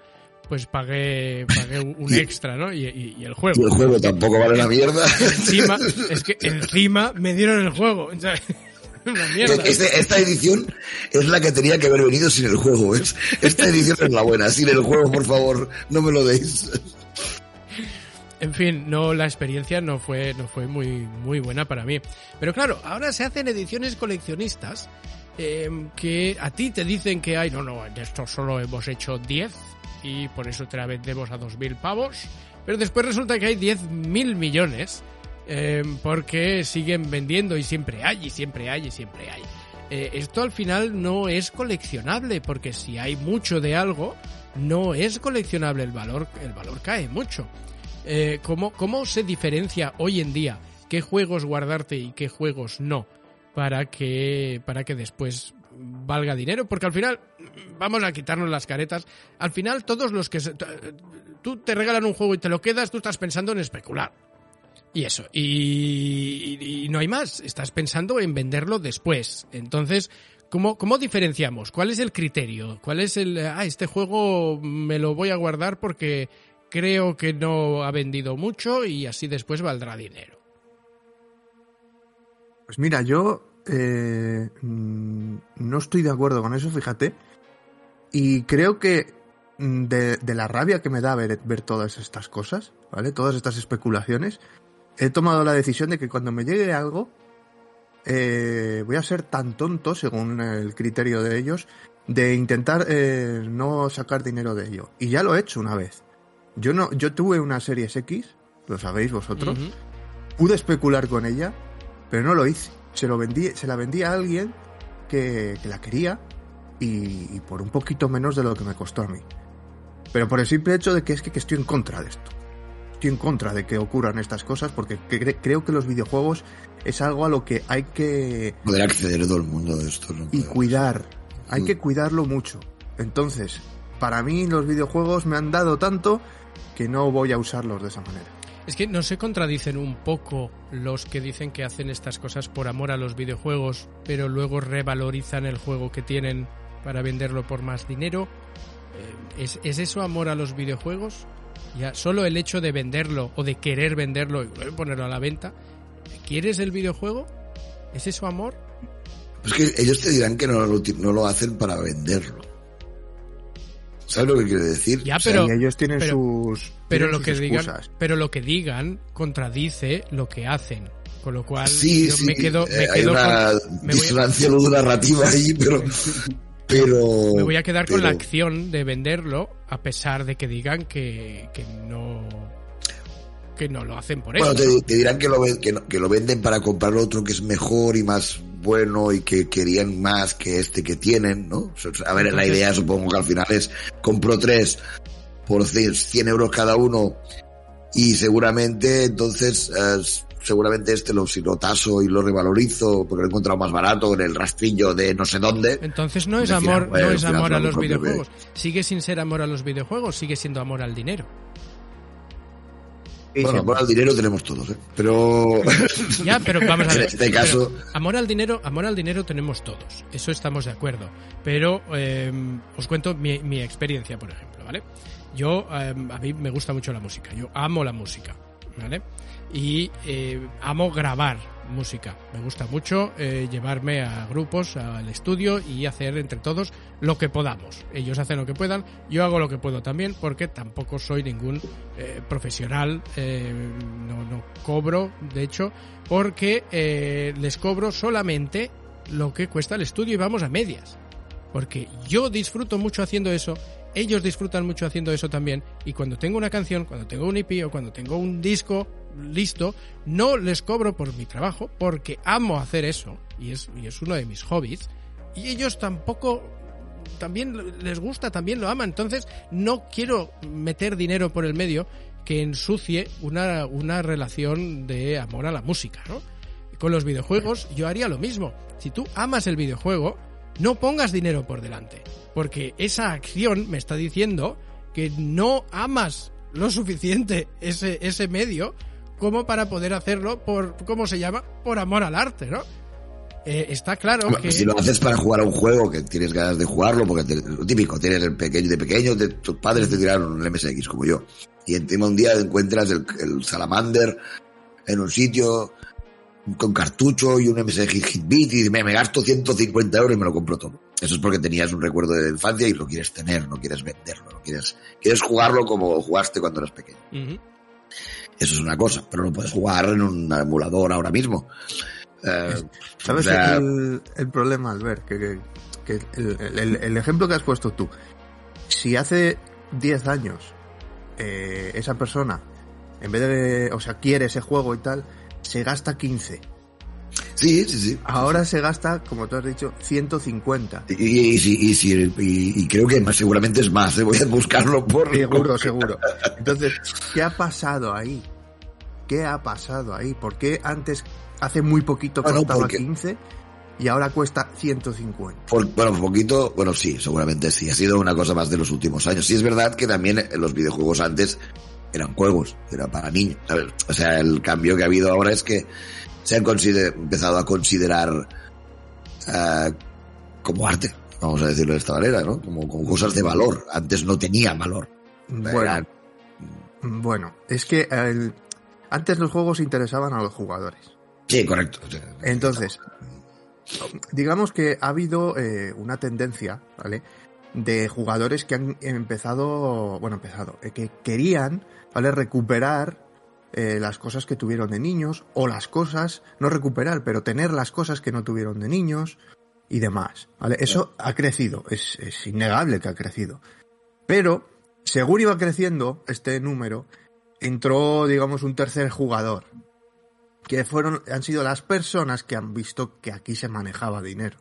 pues pagué, pagué un extra, ¿no? Y, y- y el juego. Y el juego tampoco vale la mierda. Encima, es que encima me dieron el juego. Una mierda. Este- esta edición es la que tenía que haber venido sin el juego, ¿ves? Esta edición es la buena. Sin el juego, por favor, no me lo deis. En fin, no, la experiencia no fue, no fue muy, muy buena para mí. Pero claro, ahora se hacen ediciones coleccionistas eh, que a ti te dicen que hay, no, no, de esto solo hemos hecho 10 y por eso te la vendemos a 2.000 pavos. Pero después resulta que hay 10.000 millones eh, porque siguen vendiendo y siempre hay, y siempre hay, y siempre hay. Eh, esto al final no es coleccionable porque si hay mucho de algo, no es coleccionable el valor, el valor cae mucho. Eh, ¿cómo, ¿Cómo se diferencia hoy en día qué juegos guardarte y qué juegos no? Para que, para que después valga dinero. Porque al final, vamos a quitarnos las caretas. Al final, todos los que. tú te regalan un juego y te lo quedas, tú estás pensando en especular. Y eso. Y, y- y no hay más. Estás pensando en venderlo después. Entonces. ¿Cómo, ¿Cómo diferenciamos? ¿Cuál es el criterio? ¿Cuál es el... Ah, este juego me lo voy a guardar porque creo que no ha vendido mucho y así después valdrá dinero. Pues mira, yo eh, mm, no estoy de acuerdo con eso, fíjate. Y creo que mm, de, la rabia que me da ver, ver todas estas cosas, ¿vale? Todas estas especulaciones, he tomado la decisión de que cuando me llegue algo, eh, voy a ser tan tonto, según el criterio de ellos, de intentar eh, no sacar dinero de ello. Y ya lo he hecho una vez. Yo no, yo tuve una Series X, lo sabéis vosotros, pude especular con ella, pero no lo hice. Se lo vendí, se la vendí a alguien que, que la quería y, y por un poquito menos de lo que me costó a mí. Pero por el simple hecho de que es que, que estoy en contra de esto. Estoy en contra de que ocurran estas cosas porque cre- creo que los videojuegos es algo a lo que hay que Poder acceder todo el mundo a esto. ¿no? y cuidar. Hay Mm. que cuidarlo mucho. Entonces, para mí los videojuegos me han dado tanto que no voy a usarlos de esa manera. Es que no se contradicen un poco los que dicen que hacen estas cosas por amor a los videojuegos, pero luego revalorizan el juego que tienen para venderlo por más dinero. Eh, ¿Es, es eso amor a los videojuegos? Ya solo el hecho de venderlo o de querer venderlo y ponerlo a la venta. ¿Quieres el videojuego? ¿Es eso amor? Es que ellos te dirán que no lo, no lo hacen para venderlo. ¿Sabes lo que quiere decir? Ya, O sea, pero- ellos tienen pero- sus Pero tienen lo sus que digan, pero lo que digan contradice lo que hacen. Con lo cual sí, yo sí, me quedo, me eh, hay quedo una con, me voy- disonancia narrativa ahí, pero... pero Me voy a quedar con la acción de venderlo, a pesar de que digan que, que no que no lo hacen por eso. Bueno, te, te dirán que lo, que, no- que lo venden para comprar otro que es mejor y más bueno y que querían más que este que tienen, ¿no? A ver, la idea supongo que al final es compro tres por 100 100 euros cada uno y seguramente entonces eh, seguramente este lo, si lo taso y lo revalorizo porque lo he encontrado más barato en el rastrillo de no sé dónde. Entonces no es amor, bueno, no es amor a lo los que- videojuegos. Sigue sin ser amor a los videojuegos, sigue siendo amor al dinero. Sí, Bueno, sí. por el dinero tenemos todos, ¿eh? Pero Ya, pero vamos a en ver. este caso... pero amor al dinero, amor al dinero tenemos todos. Eso estamos de acuerdo. Pero eh, os cuento mi, mi experiencia, por ejemplo, ¿vale? Yo, eh, a mí me gusta mucho la música. Yo amo la música, ¿vale? Y eh, amo grabar música. Me gusta mucho eh, llevarme a grupos al estudio y hacer entre todos lo que podamos. Ellos hacen lo que puedan, yo hago lo que puedo también, porque tampoco soy ningún eh, profesional, eh, no, no cobro, de hecho, porque eh, les cobro solamente lo que cuesta el estudio y vamos a medias. Porque yo disfruto mucho haciendo eso ellos disfrutan mucho haciendo eso también y cuando tengo una canción, cuando tengo un IP o cuando tengo un disco listo, no les cobro por mi trabajo porque amo hacer eso y es, y es uno de mis hobbies y ellos tampoco también les gusta, también lo aman, entonces no quiero meter dinero por el medio que ensucie una, una relación de amor a la música, ¿no? Con los videojuegos yo haría lo mismo. Si tú amas el videojuego, no pongas dinero por delante, porque esa acción me está diciendo que no amas lo suficiente ese, ese medio como para poder hacerlo por, ¿cómo se llama? Por amor al arte, ¿no? Eh, está claro que... Si lo haces para jugar a un juego que tienes ganas de jugarlo, porque lo típico, tienes el pequeño de pequeño, tus padres te tiraron un MSX como yo. Y encima un día encuentras el, el Salamander en un sitio con cartucho y un MSX Hitbit y me, me gasto 150 euros y me lo compro todo. Eso es porque tenías un recuerdo de infancia y lo quieres tener, no quieres venderlo, no quieres, quieres jugarlo como jugaste cuando eras pequeño. Uh -huh. Eso es una cosa, pero no puedes jugar en un emulador ahora mismo. Eh, ¿Sabes o sea, el, el, problema, Albert? Que, que, que el, el, el, ejemplo que has puesto tú, si hace 10 años eh, esa persona, en vez de, o sea, quiere ese juego y tal, se gasta 15. Sí, sí, sí. Ahora se gasta, como tú has dicho, 150. Y, y, y, y, y creo que más, seguramente es más. ¿eh? Voy a buscarlo por. Seguro, seguro. Entonces, ¿qué ha pasado ahí? ¿Qué ha pasado ahí? ¿Por qué antes, hace muy poquito, Bueno, costaba porque- 15 y ahora cuesta 150? Por- bueno, un poquito, bueno, sí, seguramente sí. Ha sido una cosa más de los últimos años. Sí es verdad que también los videojuegos antes eran juegos, era para niños. ¿sabes? O sea, el cambio que ha habido ahora es que se han empezado a considerar eh, como arte, vamos a decirlo de esta manera, ¿no? Como, como cosas de valor. Antes no tenía valor. Bueno, bueno, es que el- antes los juegos interesaban a los jugadores. sí, correcto. Entonces, digamos que ha habido eh, una tendencia, ¿vale? De jugadores que han empezado, bueno, empezado, eh, que querían, ¿vale? Recuperar eh, las cosas que tuvieron de niños, o las cosas, no recuperar, pero tener las cosas que no tuvieron de niños y demás, ¿vale? Eso ha crecido, es, es innegable que ha crecido. Pero, según iba creciendo este número, entró, digamos, un tercer jugador, que fueron, han sido las personas que han visto que aquí se manejaba dinero.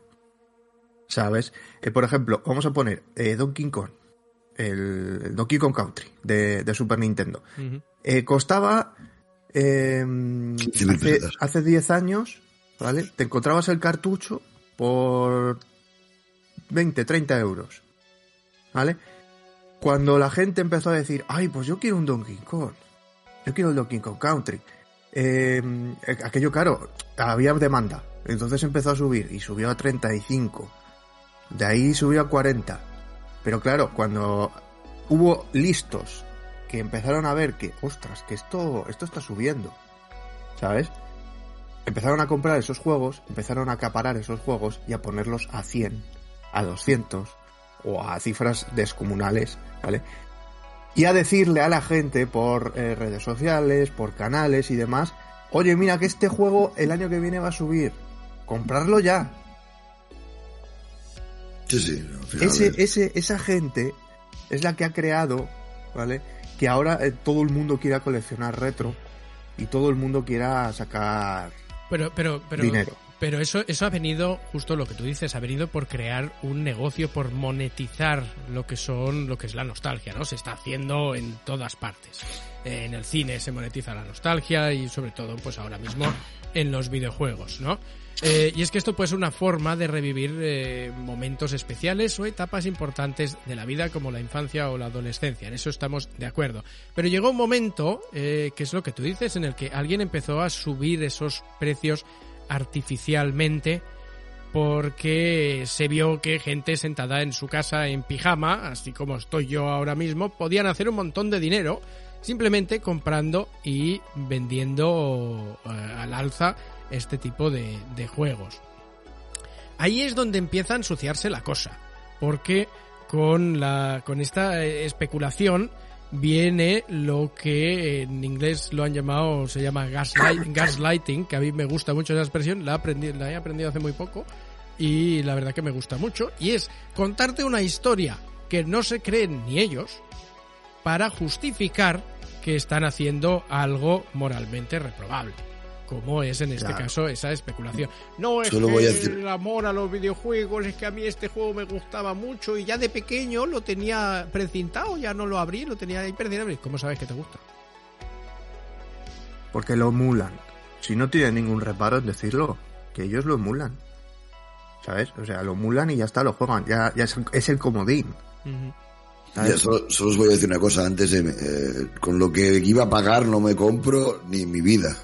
¿Sabes? Eh, por ejemplo, vamos a poner eh, Donkey Kong, el, el Donkey Kong Country de, de Super Nintendo. Eh, costaba eh, 15.000 hace, pesetas. hace 10 años, ¿vale? Te encontrabas el cartucho por 20, 30 euros, ¿vale? Cuando la gente empezó a decir, ay, pues yo quiero un Donkey Kong, yo quiero el Donkey Kong Country, eh, aquello claro, había demanda, entonces empezó a subir y subió a 35, de ahí subió a 40, pero claro, cuando hubo listos que empezaron a ver que, ostras, que esto, esto está subiendo, ¿sabes? Empezaron a comprar esos juegos, empezaron a acaparar esos juegos y a ponerlos a 100, a 200 o a cifras descomunales, ¿vale? Y a decirle a la gente por eh, redes sociales, por canales y demás, oye, mira que este juego el año que viene va a subir, comprarlo ya. sí, sí. Ese, es- ese, esa gente es la que ha creado, ¿vale? Que ahora eh, todo el mundo quiera coleccionar retro y todo el mundo quiera sacar Pero, pero, pero, dinero. pero eso, eso ha venido, justo lo que tú dices, ha venido por crear un negocio, por monetizar lo que son, lo que es la nostalgia, ¿no? Se está haciendo en todas partes. Eh, En el cine se monetiza la nostalgia y sobre todo, pues ahora mismo en los videojuegos, ¿no? Eh, y es que esto puede ser una forma de revivir eh, momentos especiales o etapas importantes de la vida como la infancia o la adolescencia. En eso estamos de acuerdo. Pero llegó un momento, eh, que es lo que tú dices, en el que alguien empezó a subir esos precios artificialmente porque se vio que gente sentada en su casa en pijama, así como estoy yo ahora mismo, podían hacer un montón de dinero simplemente comprando y vendiendo eh, al alza este tipo de, de juegos. Ahí es donde empieza a ensuciarse la cosa, porque con, la, con esta eh, especulación viene lo que en inglés lo han llamado, se llama gaslight, gaslighting, que a mí me gusta mucho esa expresión, la, aprendí, la he aprendido hace muy poco y la verdad que me gusta mucho, y es contarte una historia que no se creen ni ellos para justificar que están haciendo algo moralmente reprobable como es en este Claro. caso esa especulación. No es Solo que voy a decir- el amor a los videojuegos, es que a mí este juego me gustaba mucho y ya de pequeño lo tenía precintado, ya no lo abrí, lo tenía ahí precintado. ¿Cómo sabes que te gusta? Porque lo emulan. Si no tienen ningún reparo en decirlo, que ellos lo emulan. ¿Sabes? O sea, lo emulan y ya está, lo juegan. Ya, ya es, es el comodín. Ya, solo, solo os voy a decir una cosa antes. eh, eh, con lo que iba a pagar no me compro ni en mi vida.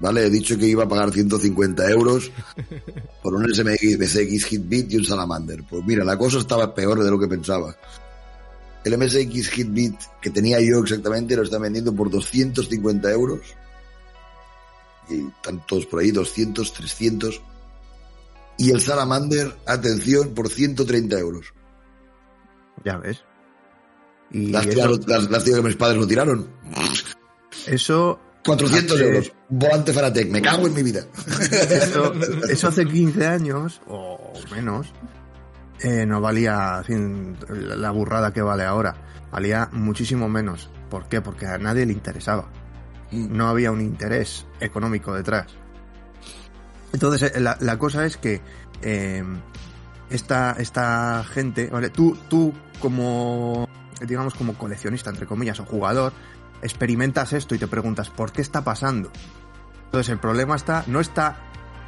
¿Vale? He dicho que iba a pagar 150 euros por un SMX, MSX Hitbit y un Salamander. Pues mira, la cosa estaba peor de lo que pensaba. El MSX Hitbit que tenía yo exactamente lo están vendiendo por 250 euros. Y están todos por ahí, 200, 300. Y el Salamander, atención, por 130 euros. Ya ves. Y Lástima, eso, las- lástima que mis padres lo tiraron. eso, 400 Hace- euros. Volante Fanatec. Me cago en mi vida. eso, eso hace 15 años o menos eh, no valía la burrada que vale ahora. Valía muchísimo menos. ¿Por qué? Porque a nadie le interesaba. no había un interés económico detrás. Entonces, eh, la, la cosa es que eh, esta, esta gente, ¿vale? Tú, tú como, digamos, como coleccionista, entre comillas, o jugador, experimentas esto y te preguntas, ¿por qué está pasando? Entonces, el problema está, no está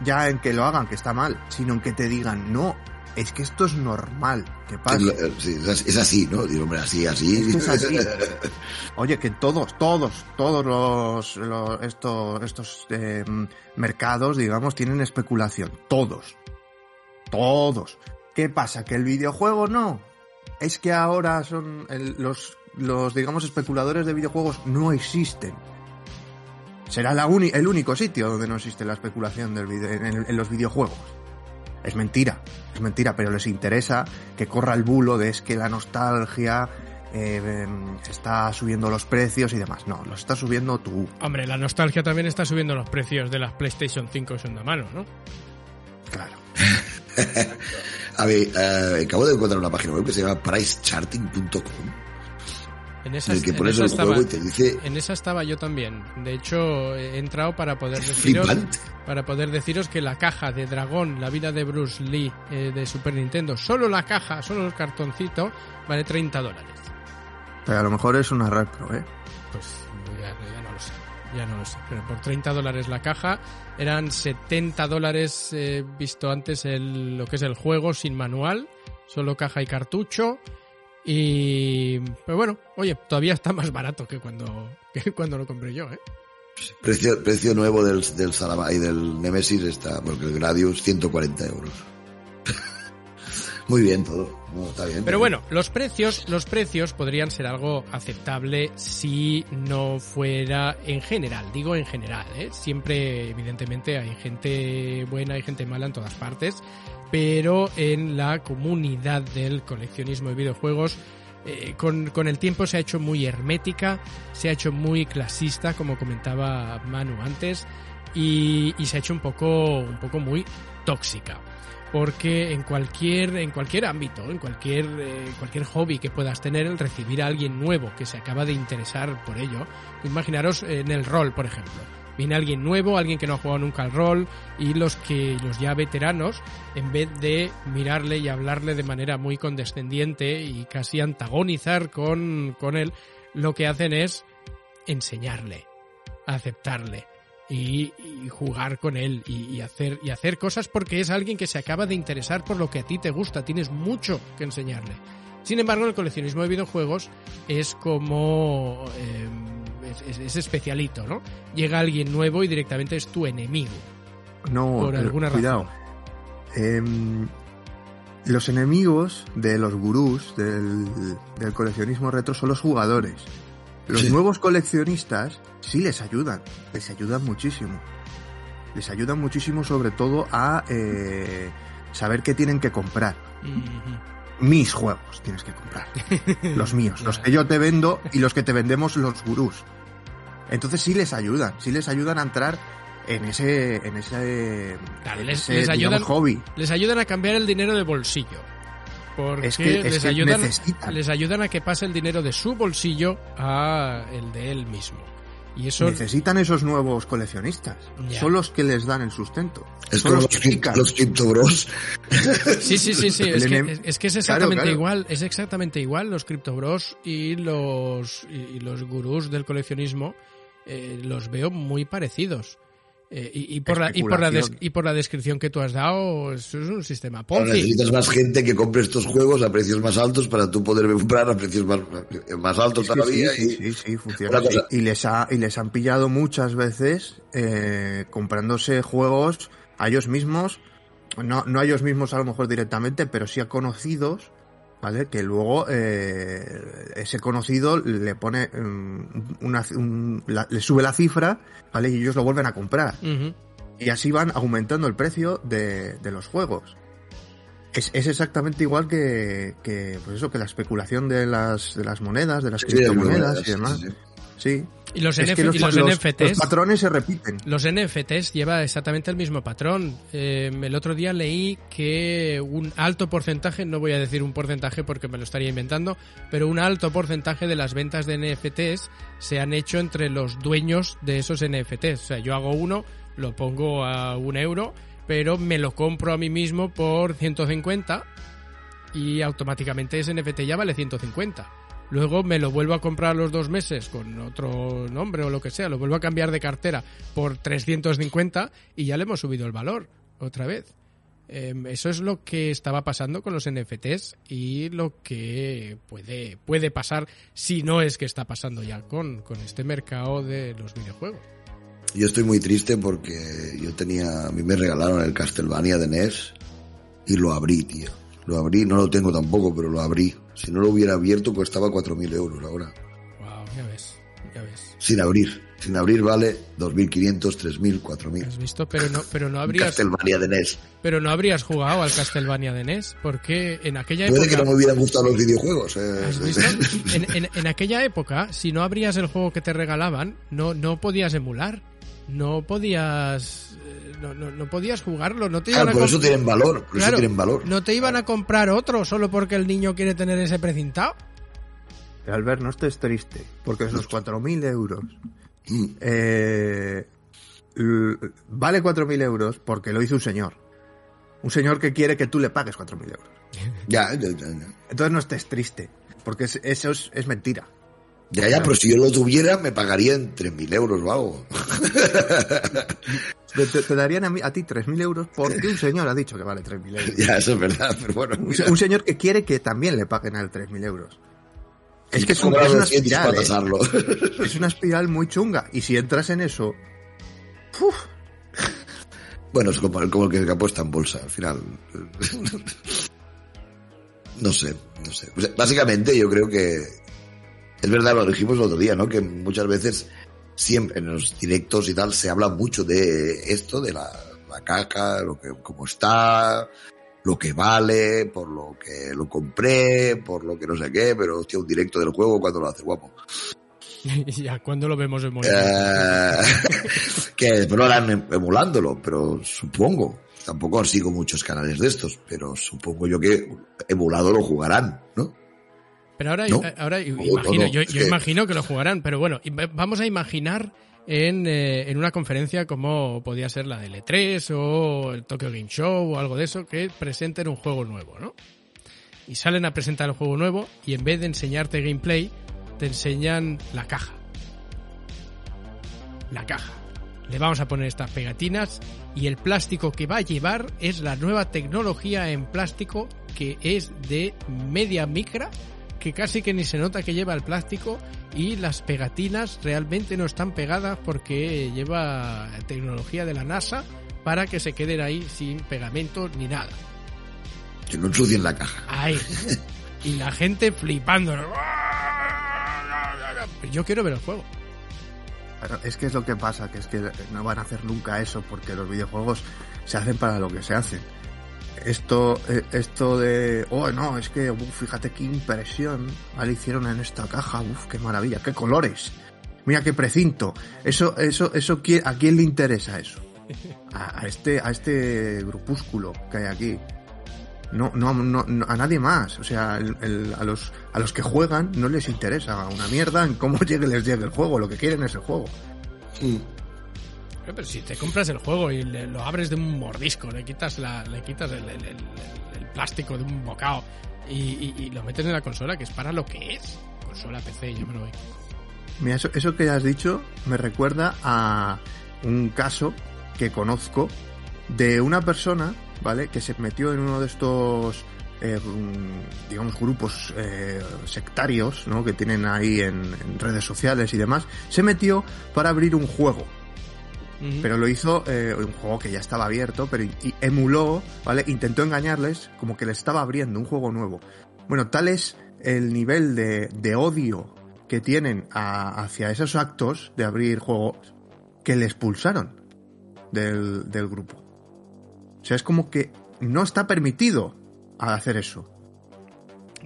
ya en que lo hagan, que está mal, sino en que te digan, no, es que esto es normal, que pase. Sí, es así- ¿no? Digo, hombre, así, así. Es que es así. Oye, que todos, todos, todos los, los- estos, estos eh, mercados, digamos, tienen especulación. Todos. Todos. ¿Qué pasa? ¿Que el videojuego no? Es que ahora son el- los, los, digamos, especuladores de videojuegos no existen. Será la uni- el único sitio donde no existe la especulación del en, en los videojuegos. Es mentira, es mentira, pero les interesa que corra el bulo de es que la nostalgia eh, está subiendo los precios y demás. No, los está subiendo tú. Hombre, la nostalgia también está subiendo los precios de las PlayStation 5 son de mano, ¿no? Claro. A ver, eh, acabo de encontrar una página web que se llama pricecharting.com En esa, que en esa el estaba, juego y te dice en esa estaba yo también. De hecho, he entrado para poder deciros flipante. para poder deciros que la caja de Dragón, la vida de Bruce Lee eh, de Super Nintendo, solo la caja, solo el cartoncito, vale 30 dólares. Pero a lo mejor es una repro, ¿eh? Pues ya, ya no lo sé, ya no lo sé. Pero por 30 dólares la caja, eran 70 dólares eh, visto antes el, lo que es el juego sin manual, solo caja y cartucho. Y pero bueno, oye, todavía está más barato que cuando, que cuando lo compré yo, ¿eh? Precio, precio nuevo del, del Salama y del Nemesis está, porque el Gradius, 140 euros. Muy bien todo. No, está bien. Pero bueno, los precios, los precios podrían ser algo aceptable si no fuera en general, digo en general, ¿eh? Siempre, evidentemente, hay gente buena y gente mala en todas partes, pero en la comunidad del coleccionismo de videojuegos, eh, con, con el tiempo se ha hecho muy hermética, se ha hecho muy clasista, como comentaba Manu antes, y, y se ha hecho un poco, un poco muy tóxica porque en cualquier en cualquier ámbito, en cualquier eh, cualquier hobby que puedas tener, el recibir a alguien nuevo que se acaba de interesar por ello, imaginaros en el rol, por ejemplo. Viene alguien nuevo, alguien que no ha jugado nunca al rol y los que los ya veteranos, en vez de mirarle y hablarle de manera muy condescendiente y casi antagonizar con, con él, lo que hacen es enseñarle, aceptarle, y, y jugar con él y, hacer y hacer cosas porque es alguien que se acaba de interesar por lo que a ti te gusta, tienes mucho que enseñarle. Sin embargo, el coleccionismo de videojuegos es como eh, es, es- es especialito, ¿no? Llega alguien nuevo y directamente es tu enemigo. No, Por pero alguna cuidado. Em, los enemigos de los gurús del, del coleccionismo retro son los jugadores. Los Sí. nuevos coleccionistas sí les ayudan, les ayudan muchísimo. Les ayudan muchísimo sobre todo a eh, saber qué tienen que comprar. Mis juegos tienes que comprar. Los míos, los que yo te vendo y los que te vendemos los gurús. Entonces sí les ayudan, sí les ayudan a entrar en ese, en ese, Claro, en les- ese, les digamos, ayudan- hobby. Les ayudan a cambiar el dinero de bolsillo. Porque Es que- es les, que ayudan, necesitan. les ayudan a que pase el dinero de su bolsillo a el de él mismo. Y eso Necesitan esos nuevos coleccionistas. Ya. Son los que les dan el sustento. Es Son como los los, los Crypto Bros. Sí, sí, sí, sí. Es que, es, es que es Claro, exactamente claro. igual. Es exactamente igual los Crypto Bros y los, y, y los gurús del coleccionismo. Eh, los veo muy parecidos. Eh, y, y por la, y, por la des- y por la descripción que tú has dado, eso es un sistema Ahora Ponzi. necesitas más gente que compre estos juegos a precios más altos para tú poder comprar a precios más, más altos Sí, todavía. sí, y, sí, sí, sí, funciona Y les, ha, y les han pillado muchas veces eh, comprándose juegos a ellos mismos, no, no a ellos mismos a lo mejor directamente, pero sí a conocidos, ¿vale? Que luego eh, ese conocido le pone mm, una, un- la- le sube la cifra, ¿vale? Y ellos lo vuelven a comprar. Y así van aumentando el precio de, de los juegos. Es, es exactamente igual que, que, pues eso, que la especulación de las, de las monedas, de las Sí, de criptomonedas monedas, y demás. sí, sí. Sí. Y los, NF que los, y los los- NFTs. los patrones se repiten. Los NFTs lleva exactamente el mismo patrón. Eh, el otro día leí que un alto porcentaje, no voy a decir un porcentaje porque me lo estaría inventando, pero un alto porcentaje de las ventas de NFTs se han hecho entre los dueños de esos NFTs. O sea, yo hago uno, lo pongo a un euro, pero me lo compro a mí mismo por 150 y automáticamente ese NFT ya vale 150. Luego me lo vuelvo a comprar los dos meses con otro nombre o lo que sea, lo vuelvo a cambiar de cartera por 350 y ya le hemos subido el valor otra vez. Eh, eso es lo que estaba pasando con los NFTs y lo que puede, puede pasar si no es que está pasando ya con, con este mercado de los videojuegos. Yo estoy muy triste porque yo tenía, a mí me regalaron el Castlevania de NES y lo abrí, tío. Lo abrí, no lo tengo tampoco, pero lo abrí. Si no lo hubiera abierto, costaba 4.000 euros ahora. Wow, ya ves, ya ves. Sin abrir. Sin abrir vale 2.500, 3.000, 4.000. Has visto, pero no, pero no habrías, Castlevania de NES. pero no habrías jugado al Castlevania de NES, porque en aquella Puede época. que no me hubieran gustado los videojuegos. eh. ¿Has visto? En, en- en aquella época, si no abrías el juego que te regalaban, no, no podías emular. No podías. Eh, No, no, no podías jugarlo. No te iban Claro, a por comp- eso tienen valor. Por Claro, eso tienen valor. No te iban a comprar otro solo porque el niño quiere tener ese precintado. Albert, no estés triste, porque esos 4.000 euros eh, vale 4.000 euros porque lo hizo un señor. Un señor que quiere que tú le pagues 4.000 euros. Ya, ya, ya, ya. Entonces no estés triste, porque es- eso es, es mentira. Ya, ya, pero si yo lo tuviera, me pagarían 3.000 euros o algo. Te, darían a, mí- a ti 3.000 euros porque un señor ha dicho que vale 3.000 euros. ya, eso es verdad, pero bueno. Un, señor que quiere que también le paguen a él 3.000 euros. Es que es, un- es una 200 espiral, para ¿eh? Es una espiral muy chunga. Y si entras en eso, Bueno, es como, como el que apuesta en bolsa, al final. No sé, no sé. O sea, básicamente yo creo que es verdad, lo dijimos el otro día, ¿no? Que muchas veces, siempre en los directos y tal, se habla mucho de esto, de la, la caja, lo que, cómo está, lo que vale, por lo que lo compré, por lo que no sé qué, pero hostia, un directo del juego cuando lo hace guapo. Y ya, cuando lo vemos movimiento? Eh, que después lo harán em- emulándolo, pero supongo. Tampoco sigo muchos canales de estos, pero supongo yo que emulado lo jugarán, ¿no? Pero ahora, ¿No? ahora O- imagino, no, yo, imagino que lo jugarán, pero bueno, vamos a imaginar en, eh, en una conferencia como podía ser la del E3 o el Tokyo Game Show o algo de eso, que presenten un juego nuevo, ¿no? Y salen a presentar el juego nuevo y en vez de enseñarte gameplay, te enseñan la caja. La caja. Le vamos a poner estas pegatinas y el plástico que va a llevar es la nueva tecnología en plástico que es de media micra que casi que ni se nota que lleva el plástico y las pegatinas realmente no están pegadas porque lleva tecnología de la NASA para que se queden ahí sin pegamento ni nada. Que no ensucien la caja. Ahí. Y la gente flipando. Yo quiero ver el juego. Es que es lo que pasa, que es que no van a hacer nunca eso porque los videojuegos se hacen para lo que se hacen. Esto, eh, esto de, oh no, es que, uf, fíjate qué impresión, ¿vale? Hicieron en esta caja, uff, qué maravilla, qué colores. Mira qué precinto. Eso, eso, eso, ¿quién- ¿a quién le interesa eso? A, este, a este grupúsculo que hay aquí. No, no, no, no- a nadie más. O sea, el- a, los, a los que juegan no les interesa una mierda en cómo llegue les llegue el juego. Lo que quieren es el juego. Mm. Pero si te compras el juego y le- lo abres de un mordisco, le quitas la, le quitas el, plástico de un bocado y, lo metes en la consola, que es para lo que es. Consola PC, yo me lo voy. Mira, eso, eso que has dicho me recuerda a un caso que conozco de una persona, ¿vale? Que se metió en uno de estos, eh, digamos, grupos eh, sectarios, ¿no? Que tienen ahí en redes sociales y demás. Se metió para abrir un juego. Pero lo hizo eh, un juego que ya estaba abierto, pero y emuló, ¿vale? Intentó engañarles como que le estaba abriendo un juego nuevo. Bueno, tal es el nivel de, de odio que tienen a- hacia esos actos de abrir juegos que le expulsaron del, del grupo. O sea, es como que no está permitido hacer eso.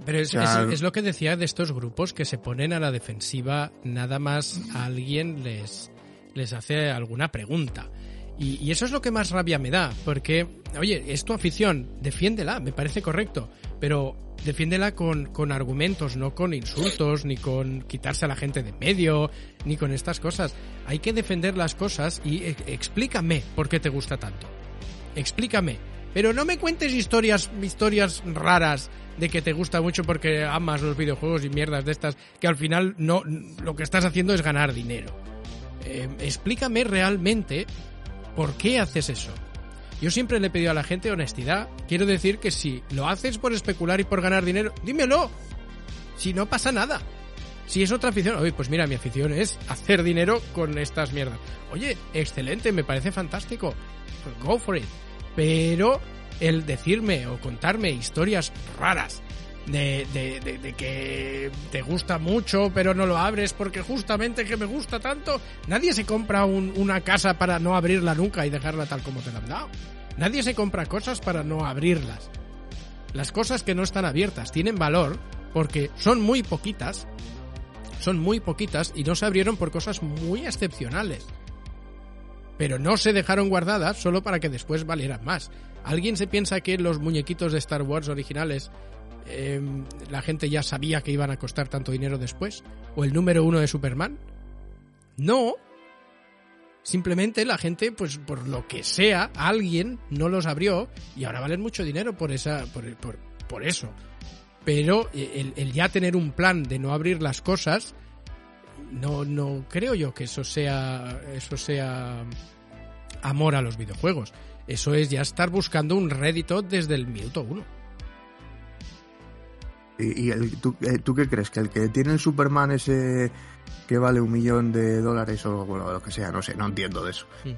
Pero es, O sea, es- es lo que decía de estos grupos que se ponen a la defensiva nada más a alguien les, les hace alguna pregunta. Y, eso es lo que más rabia me da, porque, oye, es tu afición, defiéndela, me parece correcto, pero defiéndela con, con argumentos, no con insultos, ni con quitarse a la gente de medio, ni con estas cosas. Hay que defender las cosas y e- explícame por qué te gusta tanto. Explícame. Pero no me cuentes historias, historias raras de que te gusta mucho porque amas los videojuegos y mierdas de estas, que al final no, lo que estás haciendo es ganar dinero. Eh, explícame realmente por qué haces eso. Yo siempre le he pedido a la gente honestidad. Quiero decir que si lo haces por especular y por ganar dinero, dímelo. Si no pasa nada. Si es otra afición, oye, pues mira, mi afición es hacer dinero con estas mierdas. Oye, excelente, me parece fantástico. Go for it. Pero el decirme o contarme historias raras de, de, de- que te gusta mucho pero no lo abres porque justamente que me gusta tanto, nadie se compra un- una casa para no abrirla nunca y dejarla tal como te la han dado. Nadie se compra cosas para no abrirlas. Las cosas que no están abiertas tienen valor porque son muy poquitas, son muy poquitas y no se abrieron por cosas muy excepcionales. Pero no se dejaron guardadas solo para que después valieran más. ¿Alguien se piensa que los muñequitos de Star Wars originales eh, la gente ya sabía que iban a costar tanto dinero después? ¿O el número uno de Superman? No. Simplemente la gente, pues por lo que sea, alguien no los abrió y ahora valen mucho dinero por esa, por, por, eso. Pero el, el ya tener un plan de no abrir las cosas, no, no creo yo que eso sea, eso sea amor a los videojuegos. Eso es ya estar buscando un rédito desde el minuto uno. ¿Y, y el- tú, eh, tú qué crees? ¿Que el que tiene el Superman ese que vale un millón de dólares o bueno, lo que sea? No sé, no entiendo de eso. Mm.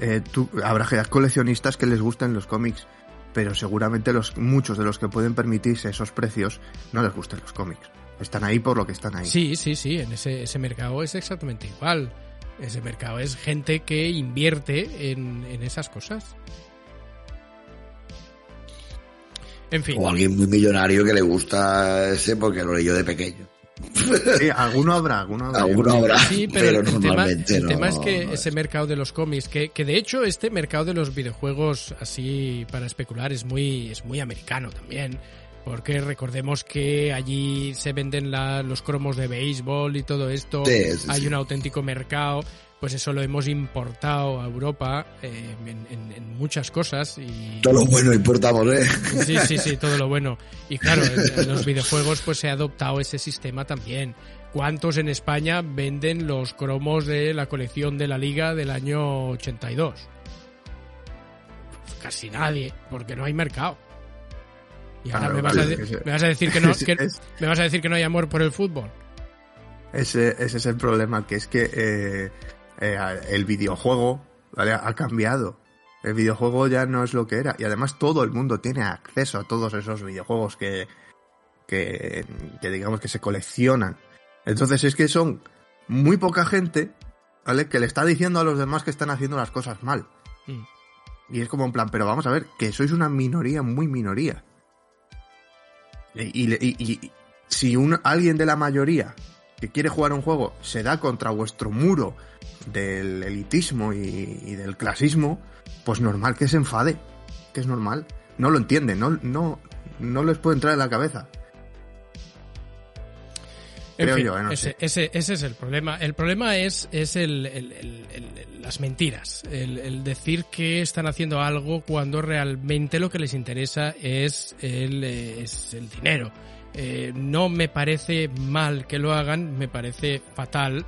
Eh, tú, habrá coleccionistas que les gusten los cómics, pero seguramente los muchos de los que pueden permitirse esos precios no les gustan los cómics. Están ahí por lo que están ahí. Sí, sí, sí, en ese, ese mercado es exactamente igual. Ese mercado es gente que invierte en, en esas cosas. En fin. O alguien muy millonario que le gusta ese porque lo leyó de pequeño. Sí, alguno habrá, alguno habrá. Alguno habrá, Sí, pero, el, tema, normalmente el no, tema es que no ese mercado de los cómics, que, que de hecho este mercado de los videojuegos así para especular es muy, es muy americano también. Porque recordemos que allí se venden la- los cromos de béisbol y todo esto. Sí, sí, Hay sí. un auténtico mercado. Pues eso lo hemos importado a Europa eh, en, en- en muchas cosas. Y, Todo lo bueno importamos, ¿eh? Sí, sí, sí, todo lo bueno. Y claro, en, en los videojuegos pues se ha adoptado ese sistema también. ¿Cuántos en España venden los cromos de la colección de la Liga del año 82? Pues casi nadie, porque no hay mercado. Y ahora Claro, me, vas a, me vas decir que no, que- me vas a decir que no hay amor por el fútbol. Ese, ese es el problema, que es que eh, eh, el videojuego ¿vale? ha cambiado. El videojuego ya no es lo que era. Y además todo el mundo tiene acceso a todos esos videojuegos que, que, que digamos que se coleccionan. Entonces es que son muy poca gente, ¿vale? Que le está diciendo a los demás que están haciendo las cosas mal. Mm. Y es como en plan, pero vamos a ver, que sois una minoría, muy minoría. Y, y- y- y si un, alguien de la mayoría que quiere jugar un juego se da contra vuestro muro del elitismo y, y del clasismo, pues normal que se enfade, que es normal. no lo entienden, no, no, no les puede entrar en la cabeza. En Creo fin, yo, ¿eh? No ese, ese, ese es el problema. El problema es, es el, el- las mentiras. El, decir que están haciendo algo cuando realmente lo que les interesa es el, es el dinero. Eh, no me parece mal que lo hagan, me parece fatal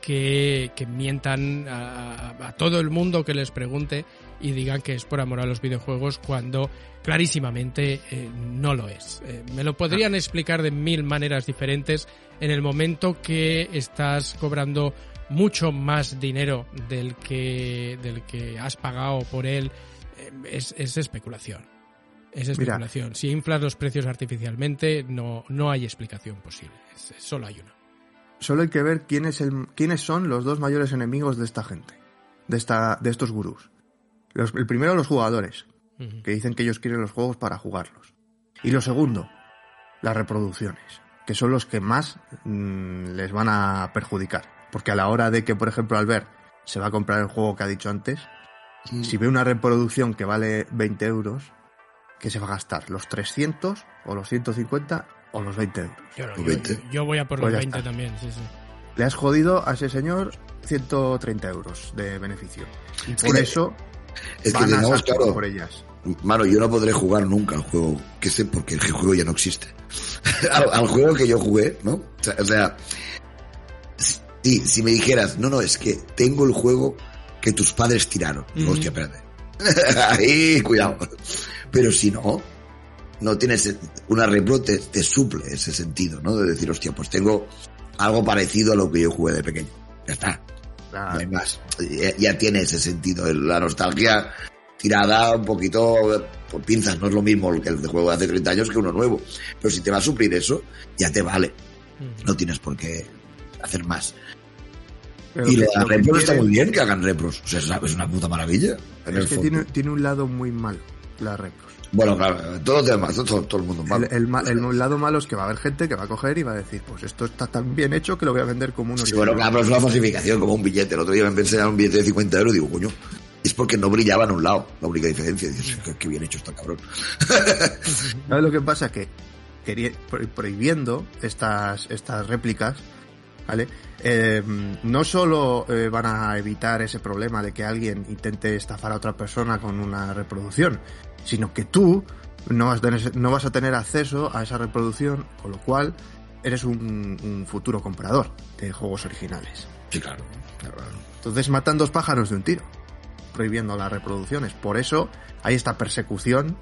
que, que mientan a, a- todo el mundo que les pregunte y digan que es por amor a los videojuegos cuando clarísimamente eh, no lo es. Eh, me lo podrían explicar de mil maneras diferentes en el momento que estás cobrando mucho más dinero del que, del que has pagado por él. es, es especulación. Es Mira. especulación. Si inflas los precios artificialmente, no, no hay explicación posible. Es- solo hay una. Solo hay que ver quién es el, quiénes son los dos mayores enemigos de esta gente, de, esta, de estos gurús. Los- el primero, los jugadores, que dicen que ellos quieren los juegos para jugarlos. Y lo segundo, las reproducciones, que son los que más mm, les van a perjudicar. Porque a la hora de que, por ejemplo, Albert se va a comprar el juego que ha dicho antes, si ve una reproducción que vale 20 euros, ¿qué se va a gastar? ¿Los 300 o los 150 o los 20 euros? Yo, no, Los yo- 20. yo- yo voy a por Pues los ya 20 está. también, sí, sí. Le has jodido a ese señor 130 euros de beneficio. Y por que- eso Es que van a tengamos sacar claro, por ellas. mano, yo no podré jugar nunca al juego que sé porque el juego ya no existe. al, al juego que yo jugué, ¿no? O sea, o sea, sí, si me dijeras, no, no, es que tengo el juego que tus padres tiraron. Digo, Ujú. hostia, espérate. Ahí, cuidado. Pero si no, no tienes una repro te, te suple ese sentido, ¿no? De decir, hostia, pues tengo algo parecido a lo que yo jugué de pequeño. Ya está. No hay más. Ya, ya tiene ese sentido. La nostalgia tirada un poquito por pinzas. No es lo mismo el de juego de hace 30 años que uno nuevo. Pero si te va a suplir eso, ya te vale. No tienes por qué hacer más. pero y la repros está muy bien que hagan repros. O sea, es una, puta maravilla. En el Es que fondo. tiene, tiene un lado muy malo, la repros. Bueno, claro, todo, tema, todo, todo el mundo malo. El, el el lado malo es que va a haber gente que va a coger y va a decir, pues esto está tan bien hecho que lo voy a vender como un Sí, bueno, claro, es una falsificación, como un billete. El otro día me enseñaron un billete de 50 euros y digo, coño, es porque no brillaba en un lado, la única diferencia. Y dices, qué, qué bien hecho está cabrón. ¿Sabes lo que pasa? Que prohibiendo estas, estas réplicas, ¿vale? Eh, no solo eh, van a evitar ese problema de que alguien intente estafar a otra persona con una reproducción, sino que tú no vas a tener, no vas a tener acceso a esa reproducción, con lo cual eres un, un futuro comprador de juegos originales. Sí, claro. claro. Entonces matan dos pájaros de un tiro, prohibiendo las reproducciones. Por eso hay esta persecución,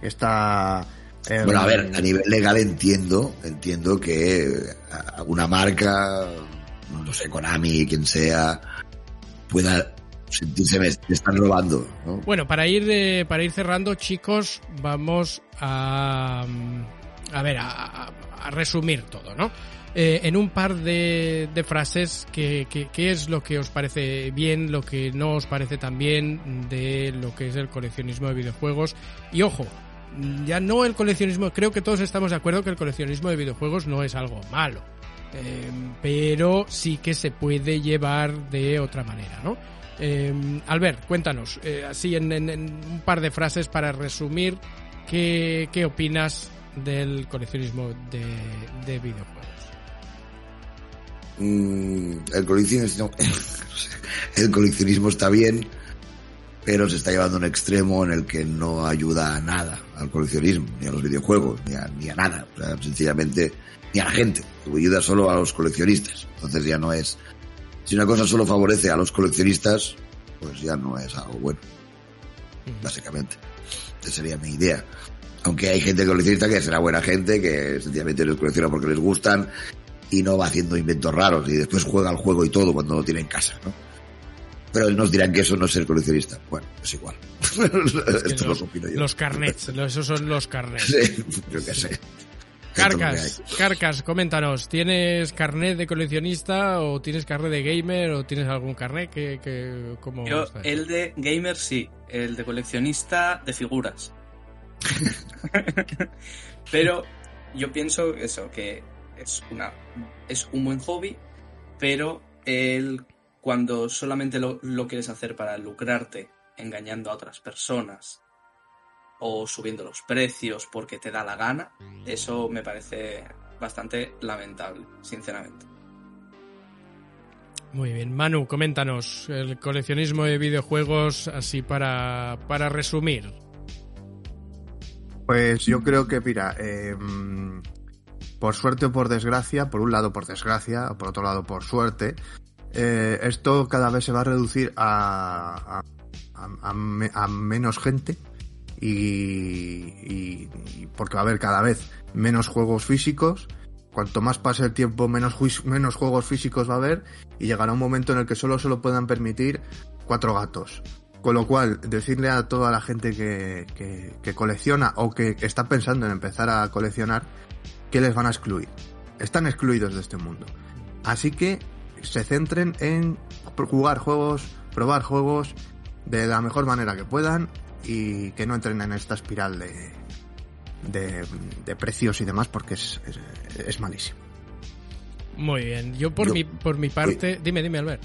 esta... eh, Bueno, a ver, a nivel legal entiendo, entiendo que a- una marca, no sé, Konami, quien sea, pueda me están robando, ¿no? Bueno, para ir eh, para ir cerrando, chicos, vamos a a ver a, resumir todo, ¿no? Eh, en un par de, de frases, ¿qué, qué, qué es lo que os parece bien, lo que no os parece tan bien de lo que es el coleccionismo de videojuegos? Y ojo, ya no el coleccionismo, creo que todos estamos de acuerdo que el coleccionismo de videojuegos no es algo malo, eh, pero sí que se puede llevar de otra manera, ¿no? Eh, Albert, cuéntanos, eh, así en, en- un par de frases para resumir qué, qué opinas del coleccionismo de, de videojuegos. Mm, el coleccionismo, el coleccionismo está bien, pero se está llevando a un extremo en el que no ayuda a nada al coleccionismo, ni a los videojuegos, ni a, ni a nada, o sea, sencillamente, ni a la gente, ayuda solo a los coleccionistas. Entonces ya no es, si una cosa solo favorece a los coleccionistas, pues ya no es algo bueno, básicamente. Esa sería mi idea. Aunque hay gente coleccionista que será buena gente, que sencillamente los colecciona porque les gustan y no va haciendo inventos raros y después juega al juego y todo cuando lo tiene en casa, ¿no? Pero nos dirán que eso no es ser coleccionista. Bueno, es igual. Esto es lo los, que opino yo. los carnets, esos son los carnets. Sí, yo qué sé. Carcas, Carcas, coméntanos, ¿tienes carnet de coleccionista o tienes carnet de gamer o tienes algún carnet que, que cómo Yo, el de gamer sí, el de coleccionista de figuras. pero yo pienso eso, que es una es un buen hobby, pero el cuando solamente lo, lo quieres hacer para lucrarte engañando a otras personas o subiendo los precios porque te da la gana, eso me parece bastante lamentable, sinceramente. Muy bien, Manu, coméntanos el coleccionismo de videojuegos así para, para resumir. Pues yo creo que, mira, eh, por suerte o por desgracia, por un lado por desgracia, o por otro lado por suerte, eh, esto cada vez se va a reducir a, a, a, a menos gente y, y, porque va a haber cada vez menos juegos físicos. Cuanto más pase el tiempo, menos, menos juegos físicos va a haber y llegará un momento en el que solo se lo puedan permitir cuatro gatos. Con lo cual, decirle a toda la gente que, que, que colecciona o que está pensando en empezar a coleccionar que les van a excluir. Están excluidos de este mundo. Así que se centren en jugar juegos, probar juegos de la mejor manera que puedan y que no entren en esta espiral de, de, de precios y demás porque es, es, es, malísimo. Muy bien, yo por, yo, mi, por mi parte, eh, dime, dime Albert.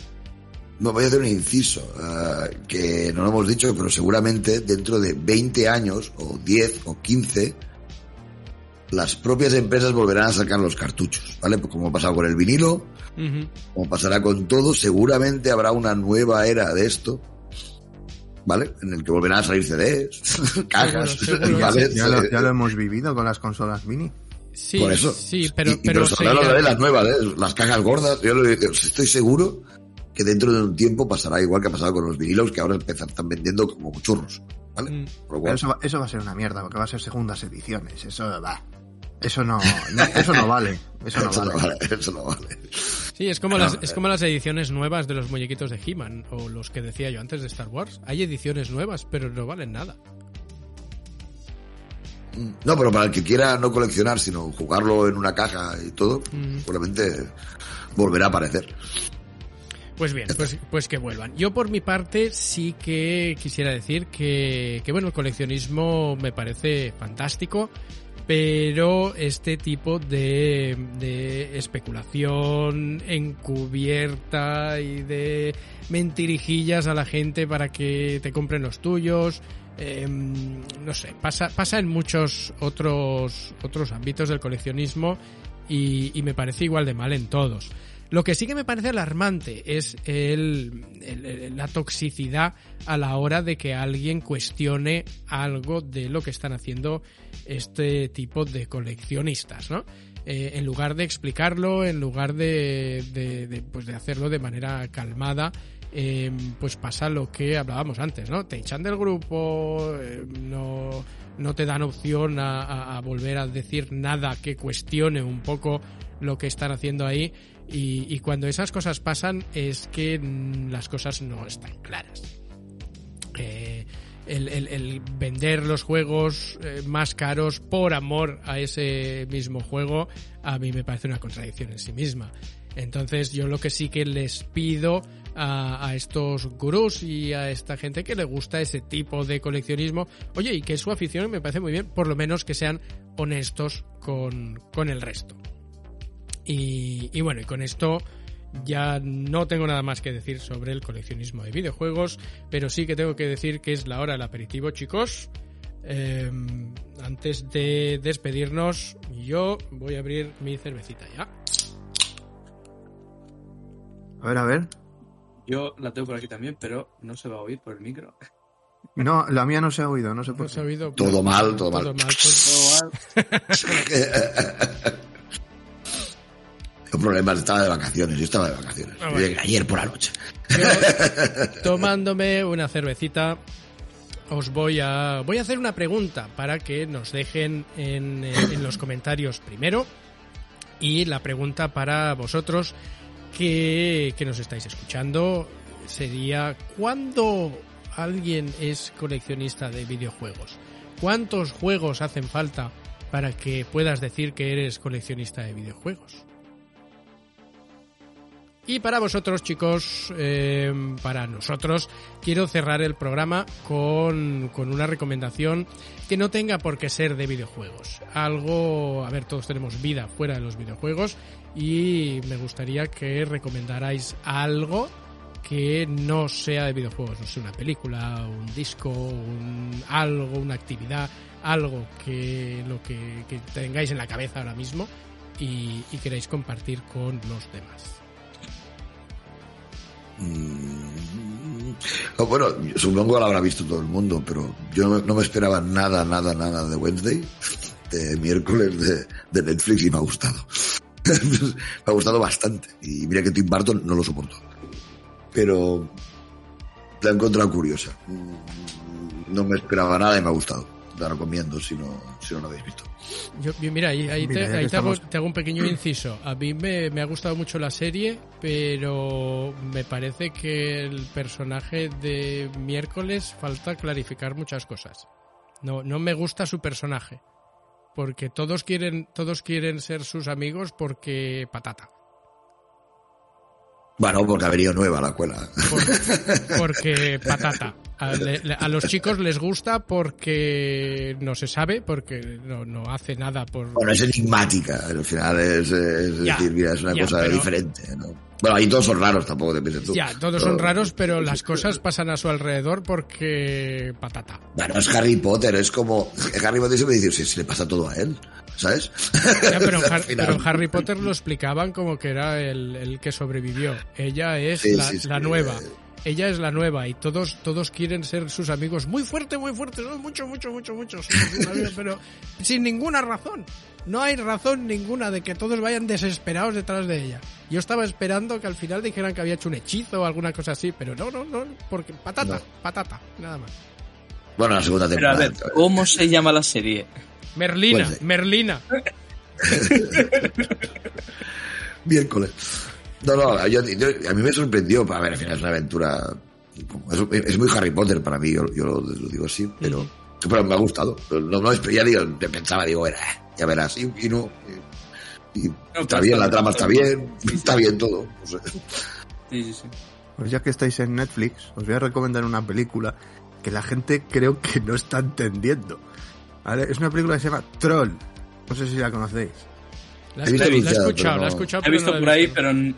No, voy a hacer un inciso, uh, que no lo hemos dicho, pero seguramente dentro de 20 años, o 10, o 15, las propias empresas volverán a sacar los cartuchos, ¿vale? Pues como ha pasado con el vinilo, uh -huh. como pasará con todo, seguramente habrá una nueva era de esto, ¿vale? En el que volverán a salir CDs, cajas. Ya lo, ya lo, hemos vivido con las consolas mini. Sí, Por eso. sí, pero, y, y pero, lo de las nuevas, ¿eh? las cajas gordas, yo lo, estoy seguro que dentro de un tiempo pasará igual que ha pasado con los vinilos que ahora están vendiendo como churros, ¿vale? Mm. Eso, va, eso va a ser una mierda, porque va a ser segundas ediciones, eso va. Eso no, no, eso no vale. Eso no, eso vale. no vale. Eso no vale. Sí, es como, las, es como las ediciones nuevas de los muñequitos de He-Man o los que decía yo antes de Star Wars. Hay ediciones nuevas, pero no valen nada. No, pero para el que quiera no coleccionar, sino jugarlo en una caja y todo, mm. seguramente volverá a aparecer. Pues bien, pues, pues que vuelvan. Yo por mi parte sí que quisiera decir que, que bueno, el coleccionismo me parece fantástico pero este tipo de, de, especulación encubierta y de mentirijillas a la gente para que te compren los tuyos, eh, no sé, pasa, pasa en muchos otros, otros ámbitos del coleccionismo y me parece igual de mal en todos. Lo que sí que me parece alarmante es la toxicidad a la hora de que alguien cuestione algo de lo que están haciendo este tipo de coleccionistas, ¿no? Eh, en lugar de explicarlo, en lugar de, pues de hacerlo de manera calmada, eh, pues pasa lo que hablábamos antes, ¿no? Te echan del grupo, eh, no, no te dan opción a, a volver a decir nada que cuestione un poco lo que están haciendo ahí y, cuando esas cosas pasan es que las cosas no están claras. Eh, el, vender los juegos eh, más caros por amor a ese mismo juego a mí me parece una contradicción en sí misma. Entonces yo lo que sí que les pido a, estos gurús y a esta gente que le gusta ese tipo de coleccionismo, oye, y que su afición me parece muy bien, por lo menos que sean honestos con, con el resto. Y, y, bueno, y con esto ya no tengo nada más que decir sobre el coleccionismo de videojuegos, pero sí que tengo que decir que es la hora del aperitivo, chicos. Eh, antes de despedirnos, yo voy a abrir mi cervecita ya. A ver, a ver. Yo la tengo por aquí también, pero no se va a oír por el micro. No, la mía no se ha oído, no se puede. No se ha oído. Todo mal, todo, todo mal. mal. Todo mal. Problemas, estaba de vacaciones, yo estaba de vacaciones. Ah, bueno. Ayer por la noche. Yo, tomándome una cervecita, os voy a, voy a hacer una pregunta para que nos dejen en, en los comentarios primero. Y la pregunta para vosotros que, que nos estáis escuchando sería, ¿cuándo alguien es coleccionista de videojuegos? ¿Cuántos juegos hacen falta para que puedas decir que eres coleccionista de videojuegos? Y para vosotros, chicos, eh, para nosotros, quiero cerrar el programa con, con, una recomendación que no tenga por qué ser de videojuegos. Algo, a ver, todos tenemos vida fuera de los videojuegos y me gustaría que recomendarais algo que no sea de videojuegos, no sé, una película, un disco, un, algo, una actividad, algo que lo que, tengáis en la cabeza ahora mismo y, y queráis compartir con los demás. Mm, no, bueno, supongo que lo habrá visto todo el mundo, pero yo no, me esperaba nada, nada, nada de Wednesday, de miércoles de, Netflix y me ha gustado. me ha gustado bastante. Y mira que Tim Burton no lo soporto. Pero la he encontrado curiosa. Mm, No me esperaba nada y me ha gustado. La recomiendo si no, si no lo habéis visto. Yo, yo- mira, ahí, ahí Mira, te, ahí hago, estamos- te hago un pequeño inciso. A mí me, me ha gustado mucho la serie, pero me parece que el personaje de miércoles falta clarificar muchas cosas. No, no me gusta su personaje. Porque todos quieren, todos quieren ser sus amigos porque patata. Bueno, porque ha venido nueva la escuela. Por- porque patata. A, le- le- a los chicos les gusta porque no se sabe, porque no, no hace nada por... Bueno, es enigmática. Al final es, es Ya, decir, mira, es una ya, cosa pero- diferente. ¿no? Bueno, ahí todos son raros, tampoco te pienses tú. Ya, todos son raros, pero las cosas pasan a su alrededor porque patata. Bueno, es Harry Potter, es como. Harry Potter siempre dice, si, si le pasa todo a él, ¿sabes? Ya, pero, Har- pero Harry Potter lo explicaban como que era el, el que sobrevivió. Ella es Sí, la, sí, sí. la nueva. Ella es la nueva y todos todos quieren ser sus amigos muy fuerte, muy fuerte, ¿no? mucho, mucho, mucho, mucho, pero sin ninguna razón. No hay razón ninguna de que todos vayan desesperados detrás de ella. Yo estaba esperando que al final dijeran que había hecho un hechizo o alguna cosa así, pero no, no, no, porque patata, No. patata, nada más. Bueno, la segunda Pero a temporada. ver, ¿cómo se llama la serie? Merlina, Pues sí. Merlina. Miércoles. No, no, yo, yo- a mí me sorprendió. A ver, al final es una aventura. Es, es muy Harry Potter para mí, yo, yo lo, lo digo así, pero, pero me ha gustado. No, no, ya digo, pensaba, digo, era, ya verás, y, y no. Y, y está bien, la trama está bien, Sí, sí. está bien todo. no sé. Sí, sí, sí. Pues ya que estáis en Netflix, os voy a recomendar una película que la gente creo que no está entendiendo. ¿Vale? Es una película que se llama Troll. No sé si la conocéis. La, He visto la- la he escuchado, pero la he escuchado, He pero visto no la por ahí, visto. pero n-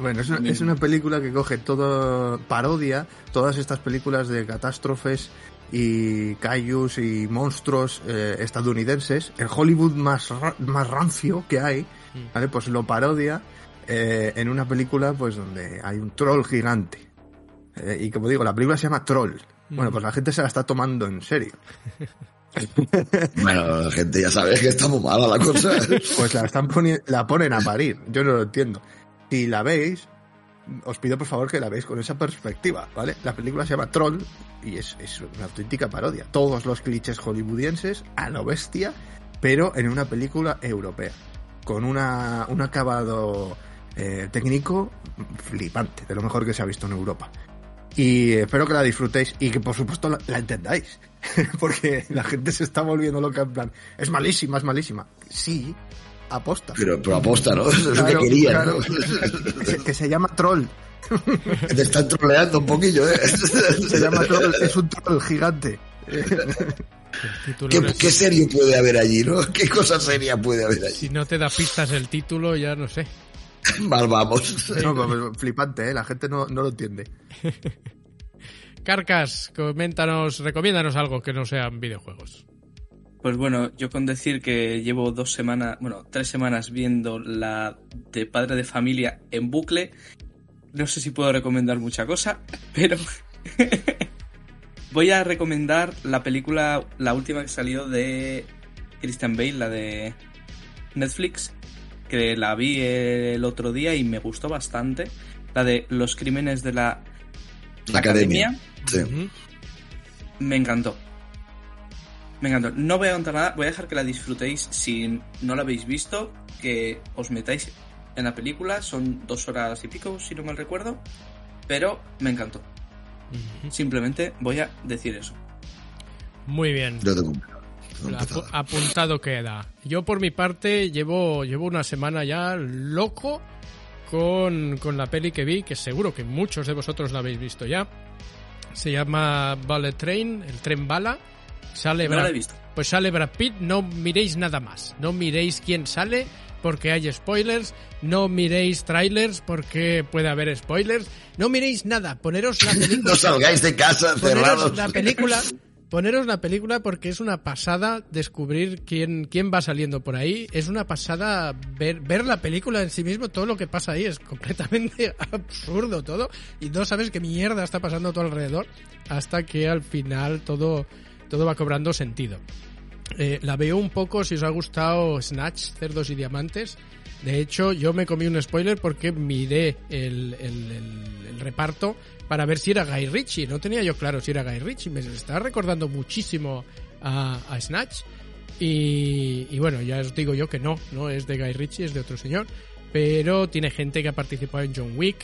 Bueno, es una, Bien. es una película que coge todo, parodia todas estas películas de catástrofes y kaijus y monstruos eh, estadounidenses, el Hollywood más, ra- más rancio que hay, ¿vale? Pues lo parodia eh, en una película pues donde hay un troll gigante. Eh, y como digo, la película se llama Troll. Bueno, pues la gente se la está tomando en serio. Bueno, gente ya sabe que está muy mala la cosa. Pues la están la ponen a parir. Yo no lo entiendo. Si la veis, os pido por favor que la veáis con esa perspectiva, ¿vale? La película se llama Troll y es, una auténtica parodia. Todos los clichés hollywoodienses a lo bestia, pero en una película europea. Con una, un acabado eh, técnico flipante, de lo mejor que se ha visto en Europa. Y espero que la disfrutéis y que por supuesto la entendáis. Porque la gente se está volviendo loca en plan, es malísima, es malísima. Sí, aposta. Pero, pero aposta, ¿no? Es lo que Claro, quería, claro. ¿no? Que se, que se llama troll. Te están troleando un poquillo, ¿eh? Se llama troll, es un troll gigante. ¿Qué, no es- qué serio puede haber allí, no? ¿Qué cosa seria puede haber allí? Si no te da pistas el título, ya no sé. Mal vamos. No, pues, flipante, ¿eh? la gente no, no lo entiende. Carcas, coméntanos, recomiéndanos algo que no sean videojuegos. Pues bueno, yo con decir que llevo dos semanas, bueno, tres semanas viendo la de Padre de Familia en bucle. No sé si puedo recomendar mucha cosa, pero voy a recomendar la película, la última que salió de Christian Bale, la de Netflix, que la vi el otro día y me gustó bastante. La de Los Crímenes de la La academia. Sí. Me encantó. Me encantó. No voy a contar nada, voy a dejar que la disfrutéis si no la habéis visto, que os metáis en la película, son dos horas y pico, si no mal recuerdo, pero me encantó. Simplemente voy a decir eso. Muy bien. Yo tengo apuntado queda. Yo por mi parte llevo, llevo una semana ya loco con, con la peli que vi, que seguro que muchos de vosotros la habéis visto ya. Se llama Bullet Train, el tren bala. Sale No la Brad- he visto. Pues sale Brad Pitt, no miréis nada más. No miréis quién sale, porque hay spoilers, no miréis trailers porque puede haber spoilers, no miréis nada, poneros la película. no salgáis de casa poneros cerrados. la película, poneros la película porque es una pasada descubrir quién, quién va saliendo por ahí, es una pasada ver, ver la película en sí mismo, todo lo que pasa ahí es completamente absurdo todo y no sabes qué mierda está pasando a tu alrededor hasta que al final todo, todo va cobrando sentido. Eh, la veo un poco si os ha gustado Snatch, Cerdos y Diamantes. De hecho, yo me comí un spoiler porque miré el, el- el- el reparto para ver si era Guy Ritchie. No tenía yo claro si era Guy Ritchie. Me estaba recordando muchísimo a, a Snatch. Y, y bueno, ya os digo yo que no, no es de Guy Ritchie, es de otro señor. Pero tiene gente que ha participado en John Wick.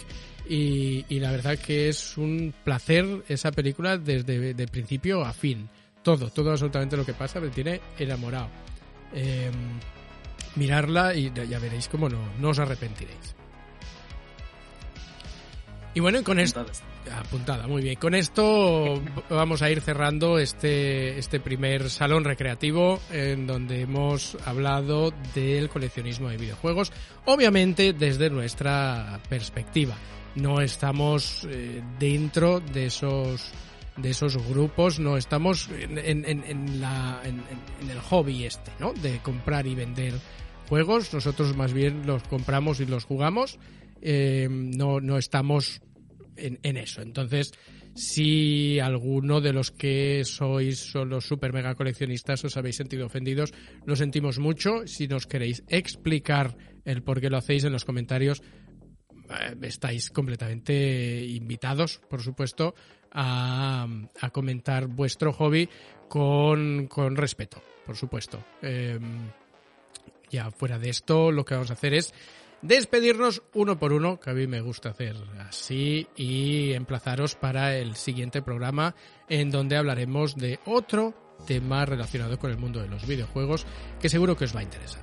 Y, y la verdad que es un placer esa película desde de principio a fin. Todo, todo absolutamente lo que pasa me tiene enamorado. Eh, mirarla y ya veréis cómo no, no os arrepentiréis. Y bueno, con esto... Apuntada, muy bien. Con esto vamos a ir cerrando este, este primer salón recreativo en donde hemos hablado del coleccionismo de videojuegos, obviamente desde nuestra perspectiva. No estamos eh, dentro de esos de esos grupos, no estamos en, en- en- la, en el hobby este, ¿no? De comprar y vender juegos. Nosotros más bien los compramos y los jugamos. Eh, no, no estamos en, en eso. Entonces, si alguno de los que sois son los super mega coleccionistas os habéis sentido ofendidos, lo sentimos mucho. Si nos queréis explicar el por qué lo hacéis en los comentarios, eh, estáis completamente invitados, por supuesto, a, comentar vuestro hobby con, con respeto, por supuesto. Eh, ya fuera de esto, lo que vamos a hacer es despedirnos uno por uno, que a mí me gusta hacer así, y emplazaros para el siguiente programa en donde hablaremos de otro tema relacionado con el mundo de los videojuegos que seguro que os va a interesar.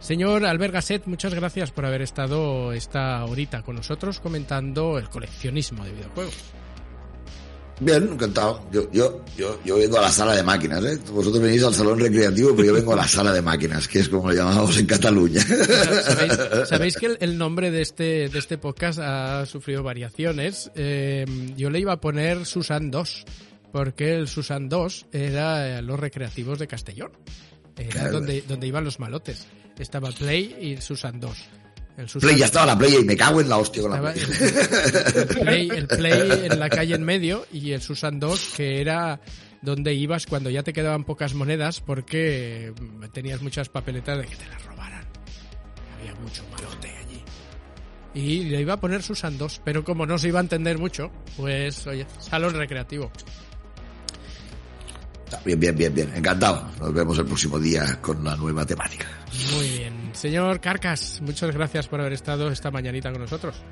Señor Albert Gasset, muchas gracias por haber estado esta horita con nosotros comentando el coleccionismo de videojuegos. Bien, encantado. Yo, yo, yo, yo vengo a la sala de máquinas, ¿eh? Vosotros venís al salón recreativo, pero yo vengo a la sala de máquinas, que es como lo llamamos en Cataluña. ¿Sabéis, sabéis que el, el nombre de este, de este podcast ha sufrido variaciones? Eh, yo le iba a poner Susan 2, porque el Susan 2 era eh, los recreativos de Castellón. Era Claro. donde, donde iban los malotes. Estaba Play y Susan 2. El Susan Play, ya estaba la Play y me cago en la hostia con la Play. el, el play, el Play en la calle en medio y el Susan 2 que era donde ibas cuando ya te quedaban pocas monedas porque tenías muchas papeletas de que te las robaran. Había mucho malote allí. Y le iba a poner Susan 2, pero como no se iba a entender mucho, pues oye, salón recreativo. Bien, bien, bien, bien. Encantado. Nos vemos el próximo día con una nueva temática. Muy bien. Señor Carcas, muchas gracias por haber estado esta mañanita con nosotros.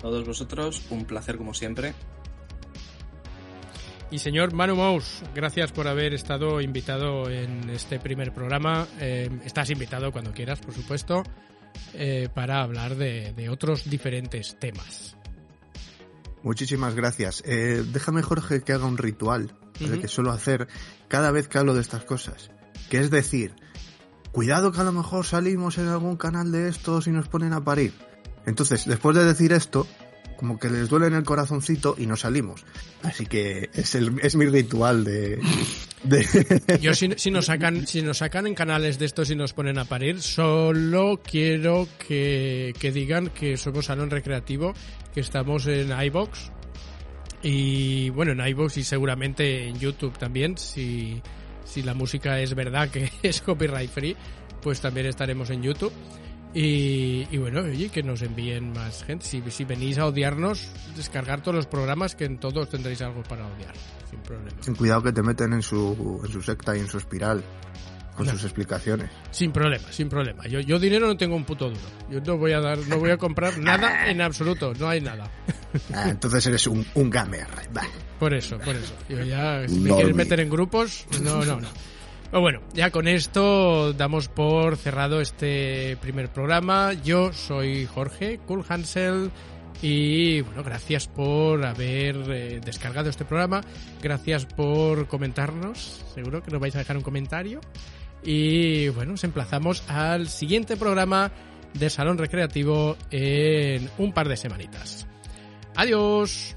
todos vosotros, un placer como siempre. Y señor Manu Mous, gracias por haber estado invitado en este primer programa. Eh, estás invitado cuando quieras, por supuesto, eh, para hablar de, de otros diferentes temas. Muchísimas gracias. Eh, déjame, Jorge, que haga un ritual que suelo hacer cada vez que hablo de estas cosas. Que es decir, cuidado que a lo mejor salimos en algún canal de estos y nos ponen a parir. Entonces, después de decir esto, como que les duele en el corazoncito y no salimos. Así que es, el, es mi ritual de... Yo si, si nos sacan si nos sacan en canales de estos y nos ponen a parir, solo quiero que, que digan que somos salón recreativo, que estamos en iBox y bueno en iBox y seguramente en YouTube también si si la música es verdad que es copyright free, pues también estaremos en YouTube. Y, y bueno, oye, que nos envíen más gente. Si, venís a odiarnos, descargar todos los programas, que en todos tendréis algo para odiar, sin problema. Ten cuidado que te meten en su, en su secta y en su espiral con No. sus explicaciones. Sin problema, sin problema. Yo, yo dinero no tengo un puto duro. Yo no voy a dar, no voy a comprar nada en absoluto. No hay nada. Ah, entonces eres un, un gamer. Por eso, por eso. Yo ya, si me quieres meter en grupos, no, no, no. Pero bueno, ya con esto damos por cerrado este primer programa. Yo soy Jorge Cool Hansel y bueno, gracias por haber eh, descargado este programa. Gracias por comentarnos. Seguro que nos vais a dejar un comentario. Y bueno, nos emplazamos al siguiente programa de Salón Recreativo en un par de semanitas. Adiós.